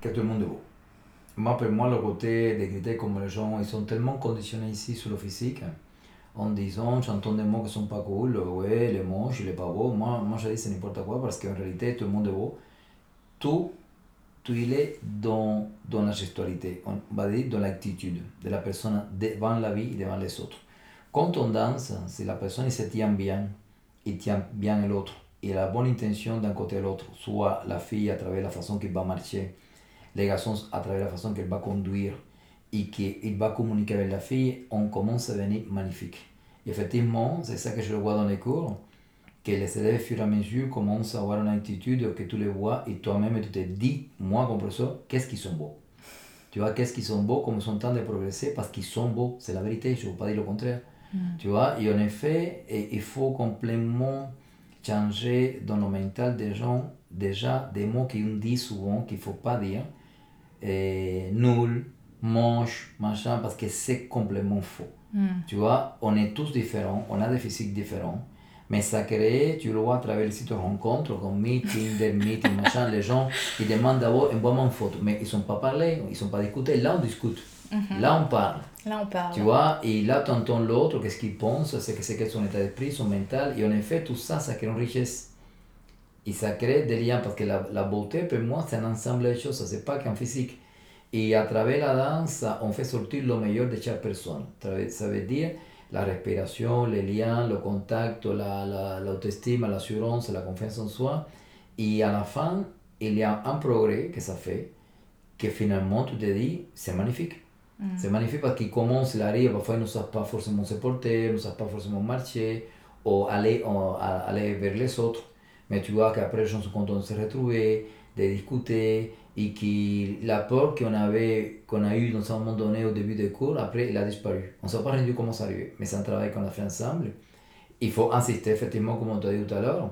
que tout le monde est beau. Moi, pour moi, le côté des critères comme les gens, ils sont tellement conditionnés ici sur le physique en disant, j'entends des mots qui sont pas cool, ouais, les moche, il est pas beau. Moi, moi je dis c'est n'importe quoi parce qu'en réalité, tout le monde est beau. Tout, tout il est dans, dans la gestualité, on va dire dans l'attitude de la personne devant la vie et devant les autres. Quand on danse, si la personne se tient bien, il tient bien l'autre, et la bonne intention d'un côté à l'autre, soit la fille à travers la façon qu'elle va marcher, les garçons à travers la façon qu'elle va conduire, et qu'il va communiquer avec la fille, on commence à devenir magnifique. Et effectivement, c'est ça que je vois dans les cours, que les élèves, au fur et à mesure, commencent à avoir une attitude que tu les vois et toi-même, tu te dis, moi, comme professeur, qu'est-ce qu'ils sont beaux. Tu vois, qu'est-ce qu'ils sont beaux, comme ils sont en train de progresser, parce qu'ils sont beaux, c'est la vérité, je ne veux pas dire le contraire. Mm. Tu vois, et en effet, il faut complètement changer dans le mental des gens, déjà, des mots qu'on dit souvent qu'il ne faut pas dire, et nul, moche, machin, parce que c'est complètement faux. Hmm. Tu vois, on est tous différents, on a des physiques différents, mais ça crée, tu le vois à travers les sites de rencontres comme Meeting, des Meeting, machin, les gens qui demandent d'abord envoie-moi une photo, mais ils ne sont pas parlé, ils ne sont pas discutés. Là, on discute. Mhm. Là, on parle. Là, on parle. Tu vois, et là, tu entends l'autre, qu'est-ce qu'il pense, c'est que c'est son état d'esprit, son mental, et en effet, tout ça, ça crée une richesse. Et ça crée des liens, parce que la, la beauté, pour moi, c'est un ensemble de choses, c'est pas qu'un physique. Et à travers la danse, on fait sortir le meilleur de chaque personne. Ça veut dire la respiration, les liens, le contact, l'autestime, la, l'assurance, la confiance en soi. Et à la fin, il y a un progrès que ça fait, que finalement tu te dis, c'est magnifique. C'est magnifique parce qu'il commence, il arrive, parfois ils ne savent pas forcément se porter, ne savent pas forcément marcher, ou aller, aller vers les autres. Mais tu vois qu'après, les gens sont contents de se retrouver, de discuter, et que l'apport qu'on avait, qu'on a eu dans un moment donné au début des cours, après, il a disparu. On ne s'est pas rendu comment ça arrivait, mais c'est un travail qu'on a fait ensemble. Il faut insister, effectivement, comme on t'a dit tout à l'heure.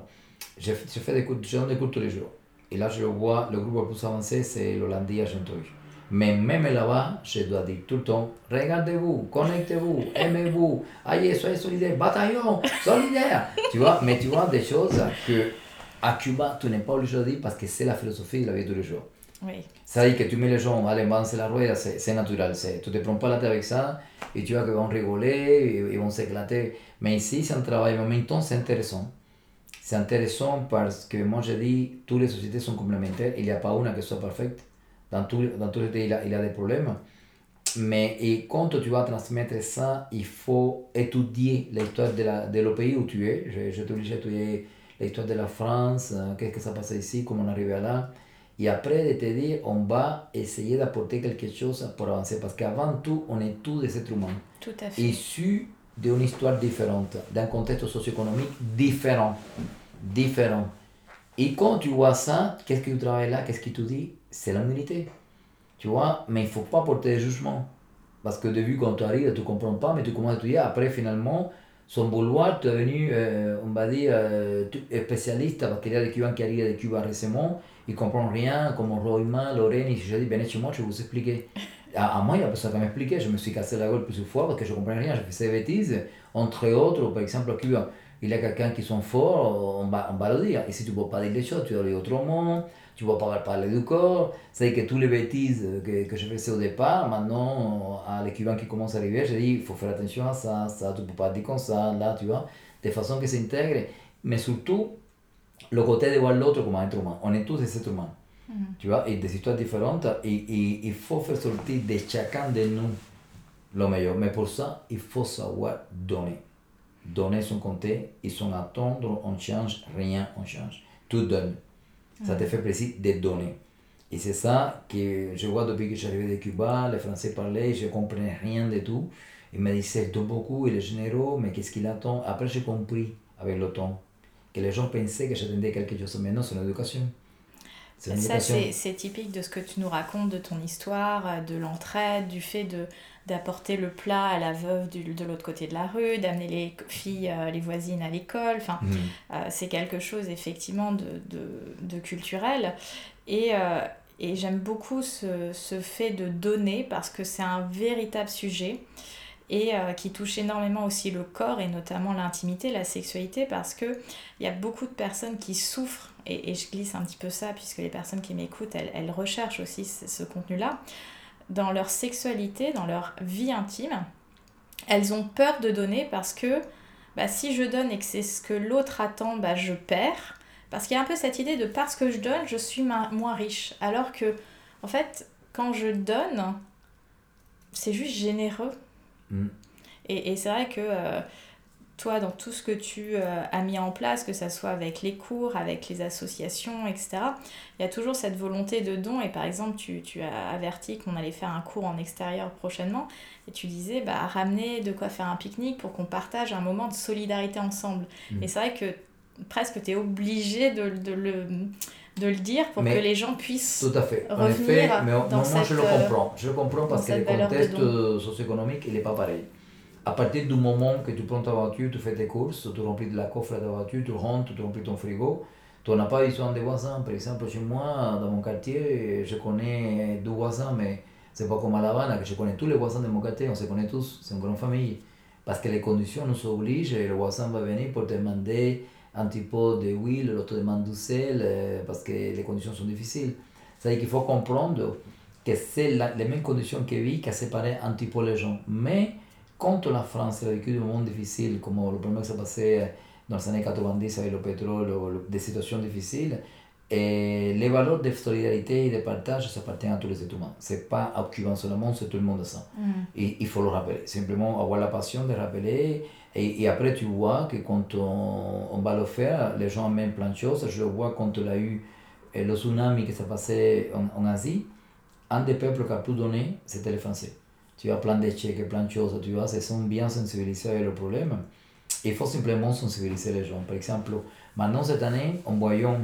Je, fais des cours, je tous les jours. Et là, je vois, le groupe le plus avancé, c'est l'Hollandais Argenteuil. Mais même là-bas, je dois dire tout le temps, regardez-vous, connectez-vous, aimez-vous, allez, soyez solidaires, bataillon, solidaire. tu vois, mais tu vois des choses que à Cuba, tu n'es pas obligé de dire parce que c'est la philosophie de la vie de tous les jours. Oui. Dit que tu mets les gens, allez, c'est la rueda, c'est naturel. Tu ne te prends pas la tête avec ça et tu vois qu'ils vont rigoler, ils vont s'éclater. Mais ici, c'est un travail, en même temps, c'est intéressant. C'est intéressant parce que moi, je dis, toutes les sociétés sont complémentaires. Il n'y a pas une qui soit parfaite. Dans tous dans tout les pays, il a, il y a des problèmes. Mais et quand tu vas transmettre ça, il faut étudier l'histoire de, la, de le pays où tu es. Je, je t'oblige à étudier l'histoire de la France, euh, qu'est-ce que ça passe ici, comment on arrive là. Et après, de te dire, on va essayer d'apporter quelque chose pour avancer. Parce qu'avant tout, on est tous des êtres humains. Tout à fait. Issus d'une histoire différente, d'un contexte socio-économique différent. Différent. Et quand tu vois ça, qu'est-ce que tu travailles là, qu'est-ce qu'il te dit? C'est l'humilité. Tu vois Mais il ne faut pas porter de jugement. Parce que de vue, quand tu arrives, tu ne comprends pas, mais tu commences à étudier. Après, finalement, son vouloir, tu es devenu, euh, on va dire, euh, spécialiste, parce qu'il y a des Cubains qui arrivent de Cuba récemment, ils ne comprennent rien, comme Royman, Lorraine, et je dis, venez chez moi, je vais vous expliquer. (laughs) À, moi, il y a personne qui m'expliquer, je me suis cassé la gueule plusieurs fois parce que je ne comprenais rien, j'ai fait ces bêtises. Entre autres, par exemple, à Cuba, il y a quelqu'un qui sont forts, on va, on va le dire. Et si tu ne peux pas dire les choses, tu dois dire autrement tu vas pas parler du corps. C'est que toutes les bêtises que, que je faisais au départ, maintenant, à l'équivalent qui commence à arriver, je dis, il faut faire attention à ça, ça, tu peux pas dire comme ça, là, tu vois, de façon que s'intègre. Mais surtout, le côté de voir l'autre comme un être humain. On est tous des êtres humains. Mm. Tu vois, et des histoires différentes. Et, il faut faire sortir de chacun de nous le meilleur. Mais pour ça, il faut savoir donner. Donner son côté, ils sont attendre, on change, rien, on change. Tout donne. Ça te fait plaisir de donner. Et c'est ça que je vois depuis que j'arrivais de Cuba, les Français parlaient, je ne comprenais rien de tout. Ils me disaient, donne beaucoup, il est généreux, mais qu'est-ce qu'il attend? Après, j'ai compris avec le temps que les gens pensaient que j'attendais quelque chose. Mais non, c'est une éducation. Ça, c'est typique de ce que tu nous racontes de ton histoire, de l'entraide, du fait de d'apporter le plat à la veuve du, de l'autre côté de la rue, d'amener les filles, euh, les voisines à l'école. Enfin, mmh. euh, c'est quelque chose effectivement de, de, de culturel. Et, euh, et j'aime beaucoup ce, ce, fait de donner parce que c'est un véritable sujet et qui touche énormément aussi le corps et notamment l'intimité, la sexualité parce qu'il y a beaucoup de personnes qui souffrent et, et, je glisse un petit peu ça puisque les personnes qui m'écoutent, elles, elles recherchent aussi ce, ce contenu-là dans leur sexualité, dans leur vie intime, elles ont peur de donner parce que bah, si je donne et que c'est ce que l'autre attend, bah, je perds. Parce qu'il y a un peu cette idée de parce que je donne, je suis moins riche. Alors que, en fait, quand je donne, c'est juste généreux. Mm. Et, et c'est vrai que euh, toi, dans tout ce que tu euh, as mis en place, que ce soit avec les cours, avec les associations, etc., il y a toujours cette volonté de don. Et par exemple, tu, tu as averti qu'on allait faire un cours en extérieur prochainement. Et tu disais, bah, ramener de quoi faire un pique-nique pour qu'on partage un moment de solidarité ensemble. Mmh. Et c'est vrai que presque tu es obligé de, de, le, de le dire pour que les gens puissent tout à fait. En effet, mais moi, je le comprends. Je le comprends parce que le contexte socio-économique, il n'est pas pareil à partir du moment que tu prends ta voiture, tu fais tes courses, tu remplis de la coffre de ta voiture, tu rentres, tu remplis ton frigo, tu n'as pas besoin de voisins. Par exemple, chez moi, dans mon quartier, je connais deux voisins, mais c'est pas comme à La Havane, que je connais tous les voisins de mon quartier, on se connaît tous, c'est une grande famille. Parce que les conditions nous obligent, et le voisin va venir pour te demander un petit peu d'huile, l'autre demande du sel, euh, parce que les conditions sont difficiles. C'est-à-dire qu'il faut comprendre que c'est les mêmes conditions que vie qui a séparé un petit peu les gens. Mais quand la France a vécu des moments difficiles, comme le problème qui s'est passé dans les années 90 avec le pétrole, des situations difficiles, Et les valeurs de solidarité et de partage, ça appartient à tous les êtres humains. Ce n'est pas à Cuba seulement, c'est tout le monde ça. Mm. Et il faut le rappeler. Simplement avoir la passion de rappeler. Et, et après, tu vois que quand on, on, va le faire, les gens amènent plein de choses. Je le vois quand il a eu le tsunami qui s'est passé en, en, Asie. Un des peuples qui a tout donné, c'était les Français. Tu as plein d'échecs, plein de choses, tu vois, ils sont bien sensibilisés avec le problème. Il faut simplement sensibiliser les gens. Par exemple, maintenant, cette année, en voyant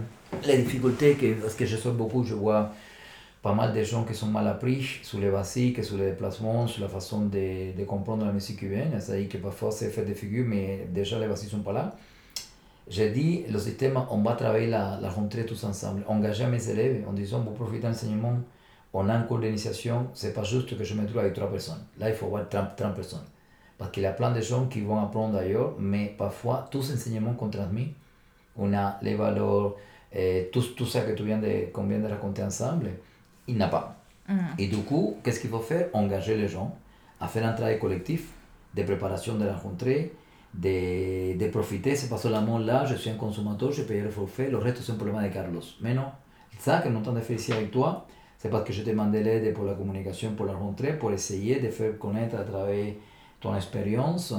les difficultés, que, parce que je sais beaucoup, je vois pas mal de gens qui sont mal appris sur les basiques, sur les déplacements, sur la façon de, de comprendre la musique cubaine. C'est-à-dire que parfois c'est fait des figures, mais déjà les basiques ne sont pas là. J'ai dit, le système, on va travailler la, la rentrée tous ensemble. Engager mes élèves en disant, vous profitez de l'enseignement, on a un cours d'initiation, c'est pas juste que je me trouve avec trois personnes. Là, il faut avoir 30, 30 personnes. Parce qu'il y a plein de gens qui vont apprendre ailleurs, mais parfois, tous les enseignements qu'on transmet, on a les valeurs, et tout, tout ça que tu viens de, qu'on vient de raconter ensemble, il n'a pas. Mm. Et du coup, qu'est-ce qu'il faut faire? Engager les gens à faire un travail collectif de préparation de la rentrée, de, de profiter. C'est pas seulement là, je suis un consommateur, je paye le forfait, le reste c'est un problème de Carlos. Mais non, ça que nous de faire ici avec toi, c'est parce que je demande l'aide pour la communication, pour la rentrée, pour essayer de faire connaître à travers ton expérience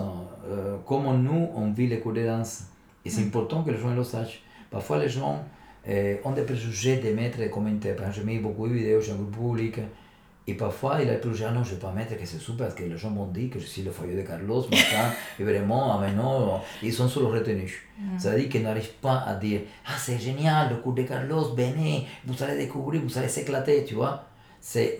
euh, comment nous on vit les cours de danse. Et c'est mm. important que les gens le sachent. Parfois les gens eh, on des préjugés de mettre des commentaires. Par exemple, j'ai mis beaucoup de vidéos sur un groupe public. Et parfois, il a préjugé, ah non, je ne vais pas mettre que c'est super parce que les gens m'ont dit que je suis le foyer de Carlos, machin, et vraiment, ah, maintenant, ils sont sous le retenu. Mm. Ça veut dire qu'ils n'arrivent pas à dire, ah, c'est génial, le cours de Carlos, venez, vous allez découvrir, vous allez s'éclater, tu vois?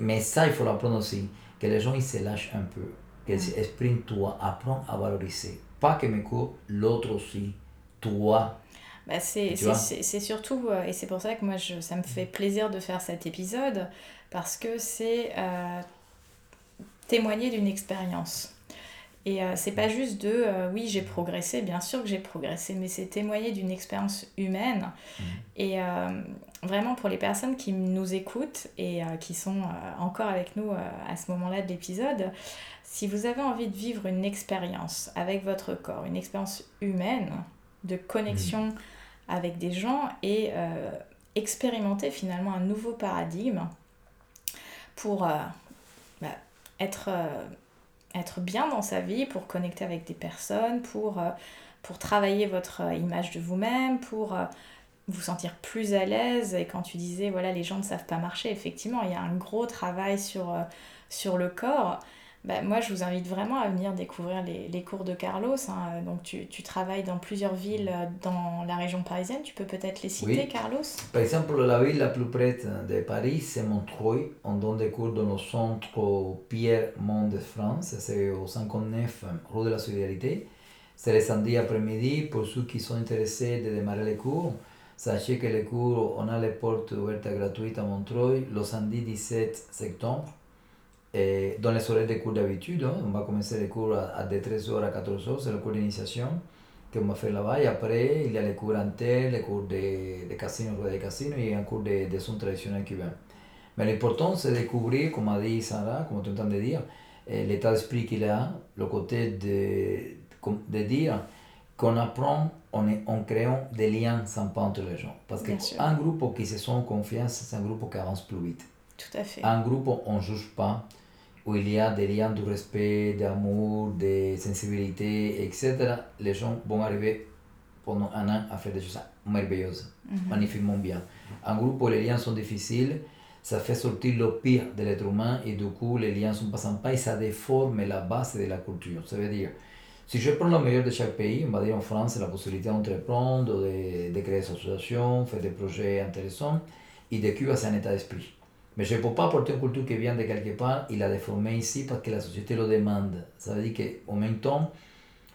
Mais ça, il faut l'apprendre aussi, que les gens, ils se lâchent un peu, qu'ils mm. expriment toi, apprends à valoriser. Pas que mes cours, l'autre aussi, toi, bah c'est surtout, euh, et c'est pour ça que moi, je, ça me fait plaisir de faire cet épisode, parce que c'est euh, témoigner d'une expérience. Et euh, c'est pas juste de oui, j'ai progressé, bien sûr que j'ai progressé, mais c'est témoigner d'une expérience humaine. Mmh. Et vraiment pour les personnes qui nous écoutent et qui sont encore avec nous à ce moment-là de l'épisode, si vous avez envie de vivre une expérience avec votre corps, une expérience humaine de connexion mmh avec des gens et euh, expérimenter finalement un nouveau paradigme pour euh, bah, être, euh, être bien dans sa vie, pour connecter avec des personnes, pour, pour travailler votre image de vous-même, pour vous sentir plus à l'aise. Et quand tu disais, voilà, les gens ne savent pas marcher, effectivement, il y a un gros travail sur, sur le corps. Bah, moi, je vous invite vraiment à venir découvrir les, les cours de Carlos. Hein. Donc, tu, tu, travailles dans plusieurs villes euh, dans la région parisienne. Tu peux peut-être les citer, Carlos? Par exemple, la ville la plus près de Paris, c'est Montreuil. On donne des cours dans le centre Pierre Mont de France. C'est au 59 rue de la Solidarité. C'est le samedi après-midi. Pour ceux qui sont intéressés de démarrer les cours, sachez que les cours, on a les portes ouvertes gratuites à Montreuil le samedi 17 septembre et dans les horaires de cours d'habitude, hein, on va commencer les cours à, de 13h à 14h, c'est le cours d'initiation qu'on va faire là-bas. Et après, il y a les cours entiers, les cours de, de casino, de casino et un cours de, de son traditionnel cubain. Mais l'important, c'est de découvrir, comme a dit Sarah, comme tu entends de dire, l'état d'esprit qu'il a, le côté de, de dire qu'on apprend en, en créant des liens sympas entre les gens. Parce qu'un groupe qui se sent en confiance, c'est un groupe qui avance plus vite. Tout à fait. Un groupe, on ne juge pas où il y a des liens de respect, d'amour, de sensibilité, etc., les gens vont arriver pendant un an à faire des choses merveilleuses, mhm. magnifiquement bien. Un groupe où les liens sont difficiles, ça fait sortir le pire de l'être humain et du coup les liens ne sont pas sympas et ça déforme la base de la culture. Ça veut dire, si je prends le meilleur de chaque pays, on va dire en France, la possibilité d'entreprendre, de, de créer des associations, faire des projets intéressants, et de Cuba, c'est un état d'esprit. Mais je ne peux pas apporter une culture qui vient de quelque part et la déformer ici parce que la société le demande. Ça veut dire qu'en même temps,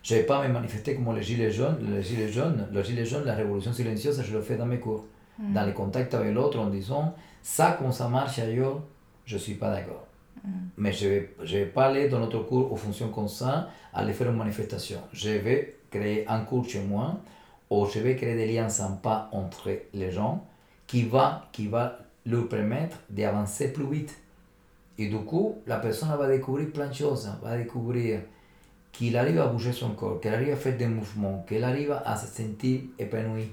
je ne vais pas me manifester comme les gilets jaunes. Les gilets jaunes, les gilets jaunes, la révolution silencieuse, je le fais dans mes cours. Dans les contacts avec l'autre, en disant, ça, comme ça marche ailleurs, je ne suis pas d'accord. Mais je ne vais, je vais pas aller dans notre cours aux fonctions comme ça, aller faire une manifestation. Je vais créer un cours chez moi, ou je vais créer des liens sympas entre les gens qui va, qui va lui permettre d'avancer plus vite. Et du coup, la personne va découvrir plein de choses, va découvrir qu'il arrive à bouger son corps, qu'il arrive à faire des mouvements, qu'il arrive à se sentir épanoui.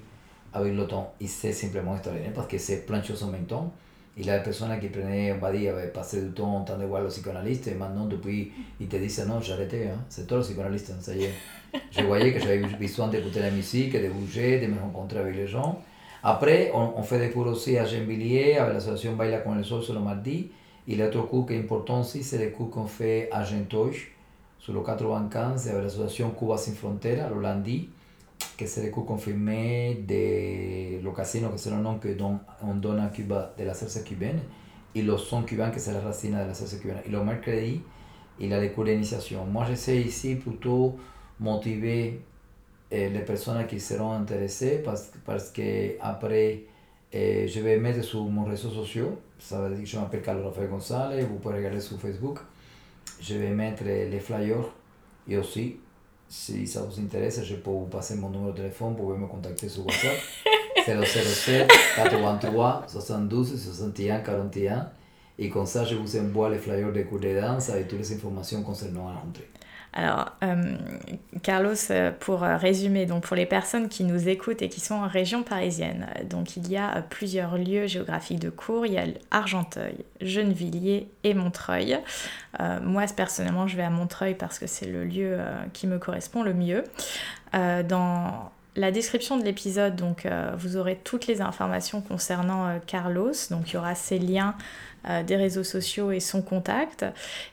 avec le temps. Et c'est simplement extraordinaire parce que c'est plein de choses en même temps. Il y a des personnes qui prenaient, on va dire, passaient du temps en train de voir le psychanalyste et maintenant, depuis, ils te disent non, j'ai arrêté, hein. c'est toi le psychanalyste, ça y est. Je voyais que j'avais besoin d'écouter la musique, de bouger, de me rencontrer avec les gens. Après, on, fait des cours aussi à Gennevilliers, avec l'association Baila con el Sol sur le mardi. Et l'autre cours qui est important aussi, c'est les cours qu'on fait à Gentoy, sur le 95, avec l'association Cuba Sin Frontera, le lundi, que c'est les cours confirmés de los casinos, que c'est le nom qu'on donne à Cuba de la salsa cubaine, et le son cubain, que c'est la racine de la salsa cubaine. Et le mercredi, il a les cours d'initiation. Moi, j'essaie ici plutôt motiver eh, les personnes qui seront intéressées parce, parce que après eh, je vais mettre sur mon réseau social, ça veut dire que je m'appelle Carlos Rafael González, vous pouvez regarder sur Facebook. Je vais mettre les flyers et aussi, si ça vous intéresse, je peux vous passer mon numéro de téléphone, vous pouvez me contacter sur WhatsApp. 007 83 72 61 41 et comme ça je vous envoie les flyers de cours de danse avec toutes les informations concernant la rentrée. Alors, euh, Carlos, euh, pour euh, résumer, donc pour les personnes qui nous écoutent et qui sont en région parisienne, donc il y a plusieurs lieux géographiques de cours. Il y a Argenteuil, Gennevilliers et Montreuil. moi, personnellement, je vais à Montreuil parce que c'est le lieu qui me correspond le mieux. dans la description de l'épisode, donc vous aurez toutes les informations concernant Carlos. Donc il y aura ses liens des réseaux sociaux et son contact.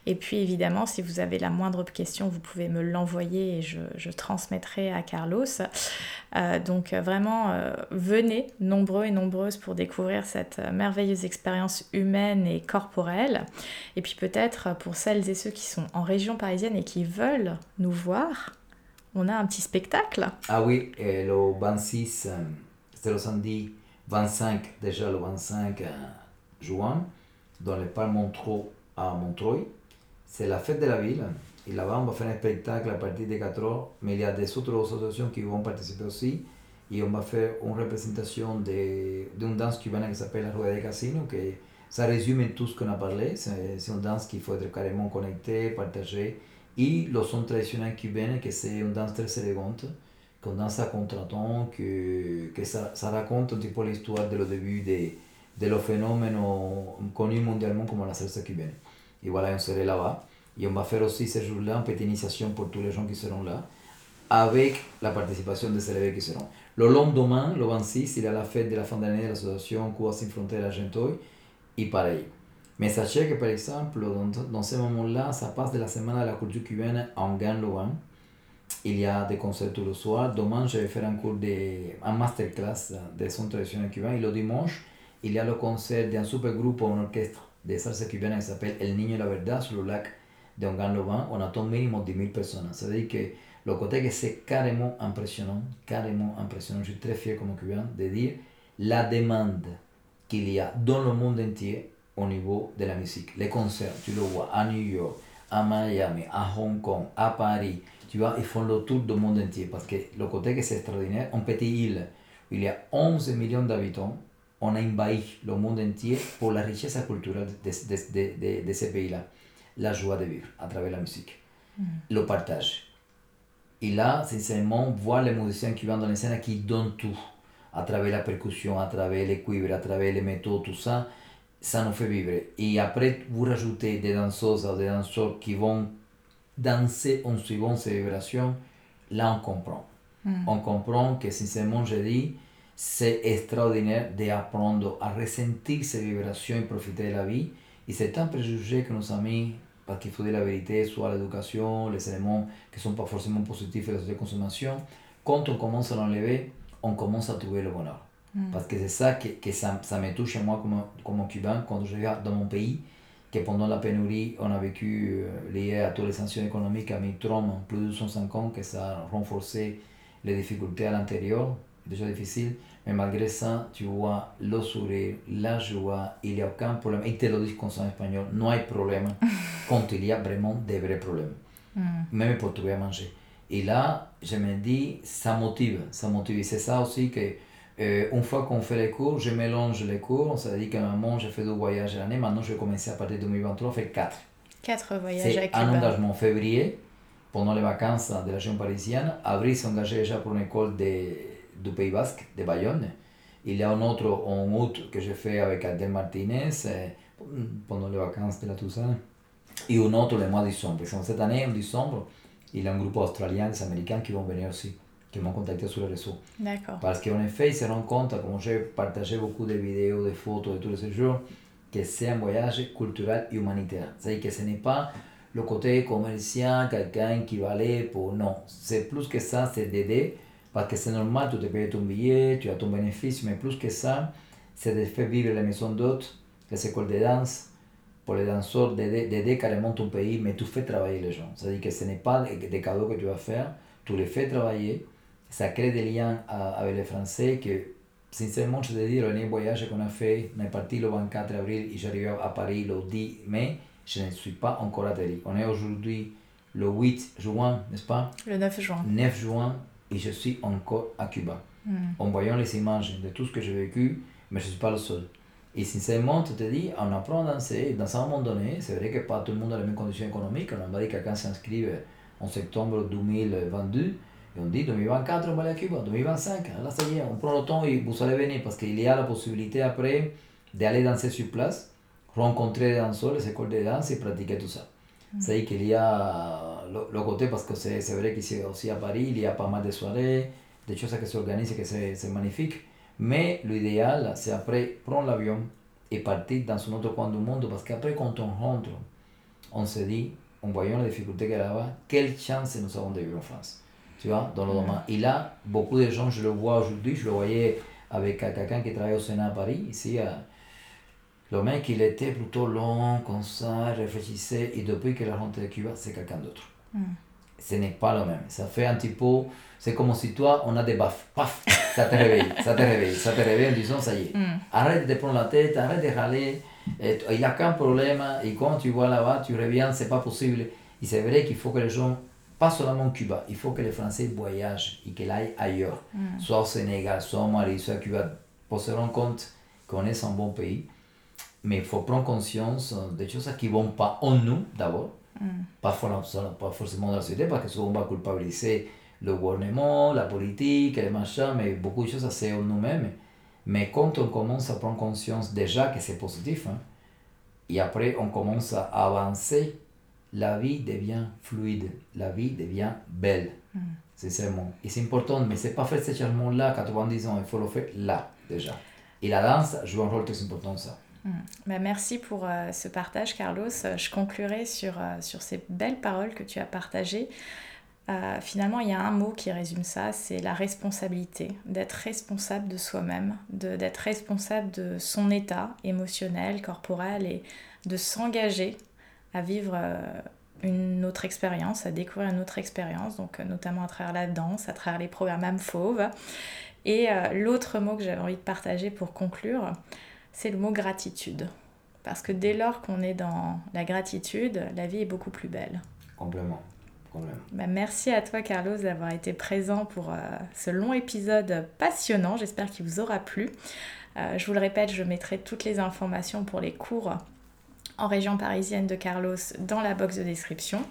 Et puis évidemment, si vous avez la moindre question, vous pouvez me l'envoyer et je, transmettrai à Carlos. Euh, donc vraiment, euh, venez nombreux et nombreuses pour découvrir cette merveilleuse expérience humaine et corporelle. Et puis peut-être pour celles et ceux qui sont en région parisienne et qui veulent nous voir, on a un petit spectacle. Ah oui, et le 26, c'est le samedi 25, déjà le 25 juin dans le parc Montreux à Montreuil. C'est la fête de la ville. Et là-bas, on va faire un spectacle à partir de 4 heures. Mais il y a des autres associations qui vont participer aussi. Et on va faire une représentation d'une danse cubaine qui s'appelle la Rueda de Casino, que ça résume tout ce qu'on a parlé. C'est une danse qu'il faut être carrément connecté, partagé. Et le son traditionnel cubain, que c'est une danse très élégante, qu'on danse à contre-temps, que, que ça, raconte un petit peu l'histoire de le début des de los fenómenos connus mondialement comme la salsa cubaine. Et voilà, on serait là-bas. Et on va faire aussi ce jour-là une petite initiation pour tous les gens qui seront là, avec la participation des élèves qui seront. Le lendemain, le 26, il y a la fête de la fin d'année de l'association Cuba Sin Frontières Argentoy, et pareil. Mais sachez que, par exemple, dans, dans ce moment-là, ça passe de la semaine de la culture cubaine en gain Il y a des concerts tous le soir. Demain, je vais faire un cours de, un masterclass de son traditionnel cubain. Et le dimanche, il y a le concert d'un super groupe, un orchestre de salsa cubaine qui s'appelle El Niño y la Verdad sur lac de Ongan-Lovan. On attend minimum 10 000 personnes. C'est-à-dire que le côté que c'est carrément impressionnant, carrément impressionnant, je suis très fier comme cubain de dire la demande qu'il y a dans le monde entier au niveau de la musique. Les concerts, tu le vois à New York, à Miami, à Hong Kong, à Paris, tu vois, ils font le tour du monde entier parce que le côté que c'est extraordinaire, en petite île, il y a 11 millions d'habitants, on a envahi le monde entier pour la richesse culturelle de, de, de, de, ce pays-là. La joie de vivre à travers la musique, mm. le partage. Et là, sincèrement, voir les musiciens qui vont dans scène qui donnent tout, à travers la percussion, à travers les cuivres, à travers les métaux, tout ça, ça nous fait vivre. Et après, vous rajoutez des danseuses des danseurs qui vont danser en suivant ces vibrations, là on comprend. Mm. On comprend que sincèrement, je dis, c'est extraordinaire d'apprendre à ressentir ces vibrations et profiter de la vie. Et c'est un préjugé que nos amis, parce qu'il faut dire la vérité, soit l'éducation, les éléments qui ne sont pas forcément positifs et la consommation, quand on commence à l'enlever, on commence à trouver le bonheur. Mm. Parce que c'est ça que, que ça, ça, me touche à moi comme, comme cubain quand je regarde dans mon pays, que pendant la pénurie, on a vécu euh, lié à toutes les sanctions économiques à Trump, plus de 105 ans, que ça a renforcé les difficultés à l'intérieur, déjà difficile. Mais malgré ça, tu vois le sourire, la joie, il n'y a aucun problème. Et te le dis comme ça en espagnol, non hay (laughs) problème quand il y a vraiment des vrais problèmes. Mm. Même pour trouver à manger. Et là, je me dis, ça motive, ça motive. Et c'est ça aussi que, euh, une fois qu'on fait les cours, je mélange les cours. Ça veut dire qu'à un moment, j'ai fait deux voyages à l'année. Maintenant, je vais commencer à partir de 2023 à faire quatre. Quatre voyages à un engagement février, pendant les vacances de la région parisienne. Avril, s'est engagé déjà pour une école de du Pays Basque, de Bayonne. Il y a un autre en août que j'ai fait avec Adel Martinez pendant les vacances de la Toussaint. Et un autre le mois de décembre. Cette année, en décembre, il y a un groupe australien, des Américains qui vont venir aussi, qui m'ont contacté sur le réseau. D'accord. Parce qu'en effet, ils se rendent compte, comme j'ai partagé beaucoup de vidéos, de photos de tous ces jours, que c'est un voyage culturel et humanitaire. C'est-à-dire que ce n'est pas le côté commercial, quelqu'un qui va aller pour... Non, c'est plus que ça, c'est d'aider, parce que c'est normal, tu te payes ton billet, tu as ton bénéfice, mais plus que ça, c'est de faire vivre les maisons d'hôtes, les écoles de danse, pour les danseurs, d'aider carrément ton pays, mais tu fais travailler les gens. C'est-à-dire que ce n'est pas des cadeaux que tu vas faire, tu les fais travailler, ça crée des liens avec les Français que, sincèrement, je te dis, le dernier voyage qu'on a fait, on est parti le 24 avril et j'arrive à Paris le 10 mai, je ne suis pas encore atterri. On est aujourd'hui le 8 juin, n'est-ce pas? Le 9 juin. 9 juin, et je suis encore à Cuba. Hmm. En voyant les images de tout ce que j'ai vécu, mais je ne suis pas le seul. Et sincèrement, tu te dis, on apprend à danser. Dans un moment donné, c'est vrai que pas tout le monde a les mêmes conditions économiques. On m'a dit que quelqu'un s'inscrive en septembre 2022. Et on dit 2024, on va aller à Cuba. 2025, là ça y est, on prend le temps et vous allez venir parce qu'il y a la possibilité après d'aller danser sur place, rencontrer des danseurs, les écoles de danse et pratiquer tout ça. Mm. C'est qu'il y a le, côté, parce que c'est vrai qu'ici aussi à Paris, il y a pas mal de soirées, des choses qui s'organisent que c'est magnifique. Mais l'idéal, c'est après prendre l'avion et partir dans un autre coin du monde parce qu'après, quand on rentre, on se dit, en voyant la difficulté qu'il y a là-bas, quelle chance nous avons de vivre en France. Tu vois, dans le domaine. Et là, beaucoup de gens, je le vois aujourd'hui, je le voyais avec quelqu'un qui travaille au Sénat à Paris, ici, le mec, il était plutôt long, comme ça, réfléchissait, et depuis qu'il est rentré de Cuba, c'est quelqu'un d'autre. Mm. Ce n'est pas le même. Ça fait un petit peu c'est comme si toi, on a des baffes. Paf, ça te réveille, ça te réveille, ça te réveille en disant, ça y est. Mm. Arrête de prendre la tête, arrête de râler. Il n'y a qu'un problème. Et quand tu vois là-bas, tu reviens, c'est pas possible. Et c'est vrai qu'il faut que les gens, pas seulement Cuba, il faut que les Français voyagent et qu'ils aillent ailleurs. Mm. Soit au Sénégal, soit au Mali, soit à Cuba, pour se rendre compte qu'on est un bon pays. Mais il faut prendre conscience des choses qui ne vont pas en nous d'abord. Mm. Pas, pas forcément dans la société, parce que souvent on va culpabiliser le gouvernement, la politique, les machins, mais beaucoup de choses, c'est en nous-mêmes. Mais quand on commence à prendre conscience déjà que c'est positif, hein, et après on commence à avancer, la vie devient fluide, la vie devient belle. Mm. Sincèrement. Et c'est important, mais c'est pas faire ce changement-là, 90 ans, il faut le faire là, déjà. Et la danse joue un rôle très important, ça. Mm. Bah, merci pour euh, ce partage, Carlos. Je conclurai sur, euh, sur ces belles paroles que tu as partagées. Euh, finalement, il y a un mot qui résume ça, c'est la responsabilité, d'être responsable de soi-même, d'être responsable de son état émotionnel, corporel et de s'engager à vivre euh, une autre expérience, à découvrir une autre expérience, donc euh, notamment à travers la danse, à travers les programmes âme fauve. Et l'autre mot que j'avais envie de partager pour conclure, c'est le mot gratitude. Parce que dès lors qu'on est dans la gratitude, la vie est beaucoup plus belle. Complètement. Bah, merci à toi Carlos d'avoir été présent pour euh, ce long épisode passionnant. J'espère qu'il vous aura plu. Euh, je vous le répète, je mettrai toutes les informations pour les cours en région parisienne de Carlos dans la box de description.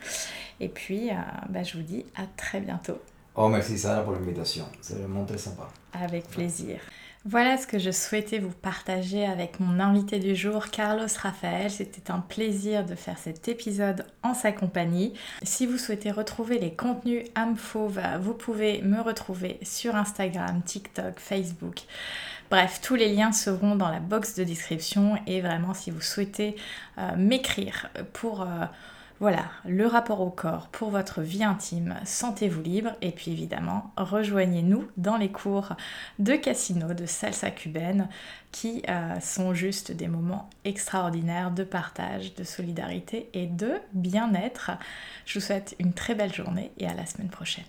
Et puis, euh, bah, je vous dis à très bientôt. Oh, merci Sarah pour l'invitation. C'est vraiment très sympa. Avec plaisir. Voilà ce que je souhaitais vous partager avec mon invité du jour, Carlos Rafael. C'était un plaisir de faire cet épisode en sa compagnie. Si vous souhaitez retrouver les contenus âme vous pouvez me retrouver sur Instagram, TikTok, Facebook. Bref, tous les liens seront dans la box de description et vraiment si vous souhaitez euh, m'écrire pour... Euh, voilà, le rapport au corps pour votre vie intime, sentez-vous libre et puis évidemment, rejoignez-nous dans les cours de casino, de salsa cubaine qui euh, sont juste des moments extraordinaires de partage, de solidarité et de bien-être. Je vous souhaite une très belle journée et à la semaine prochaine.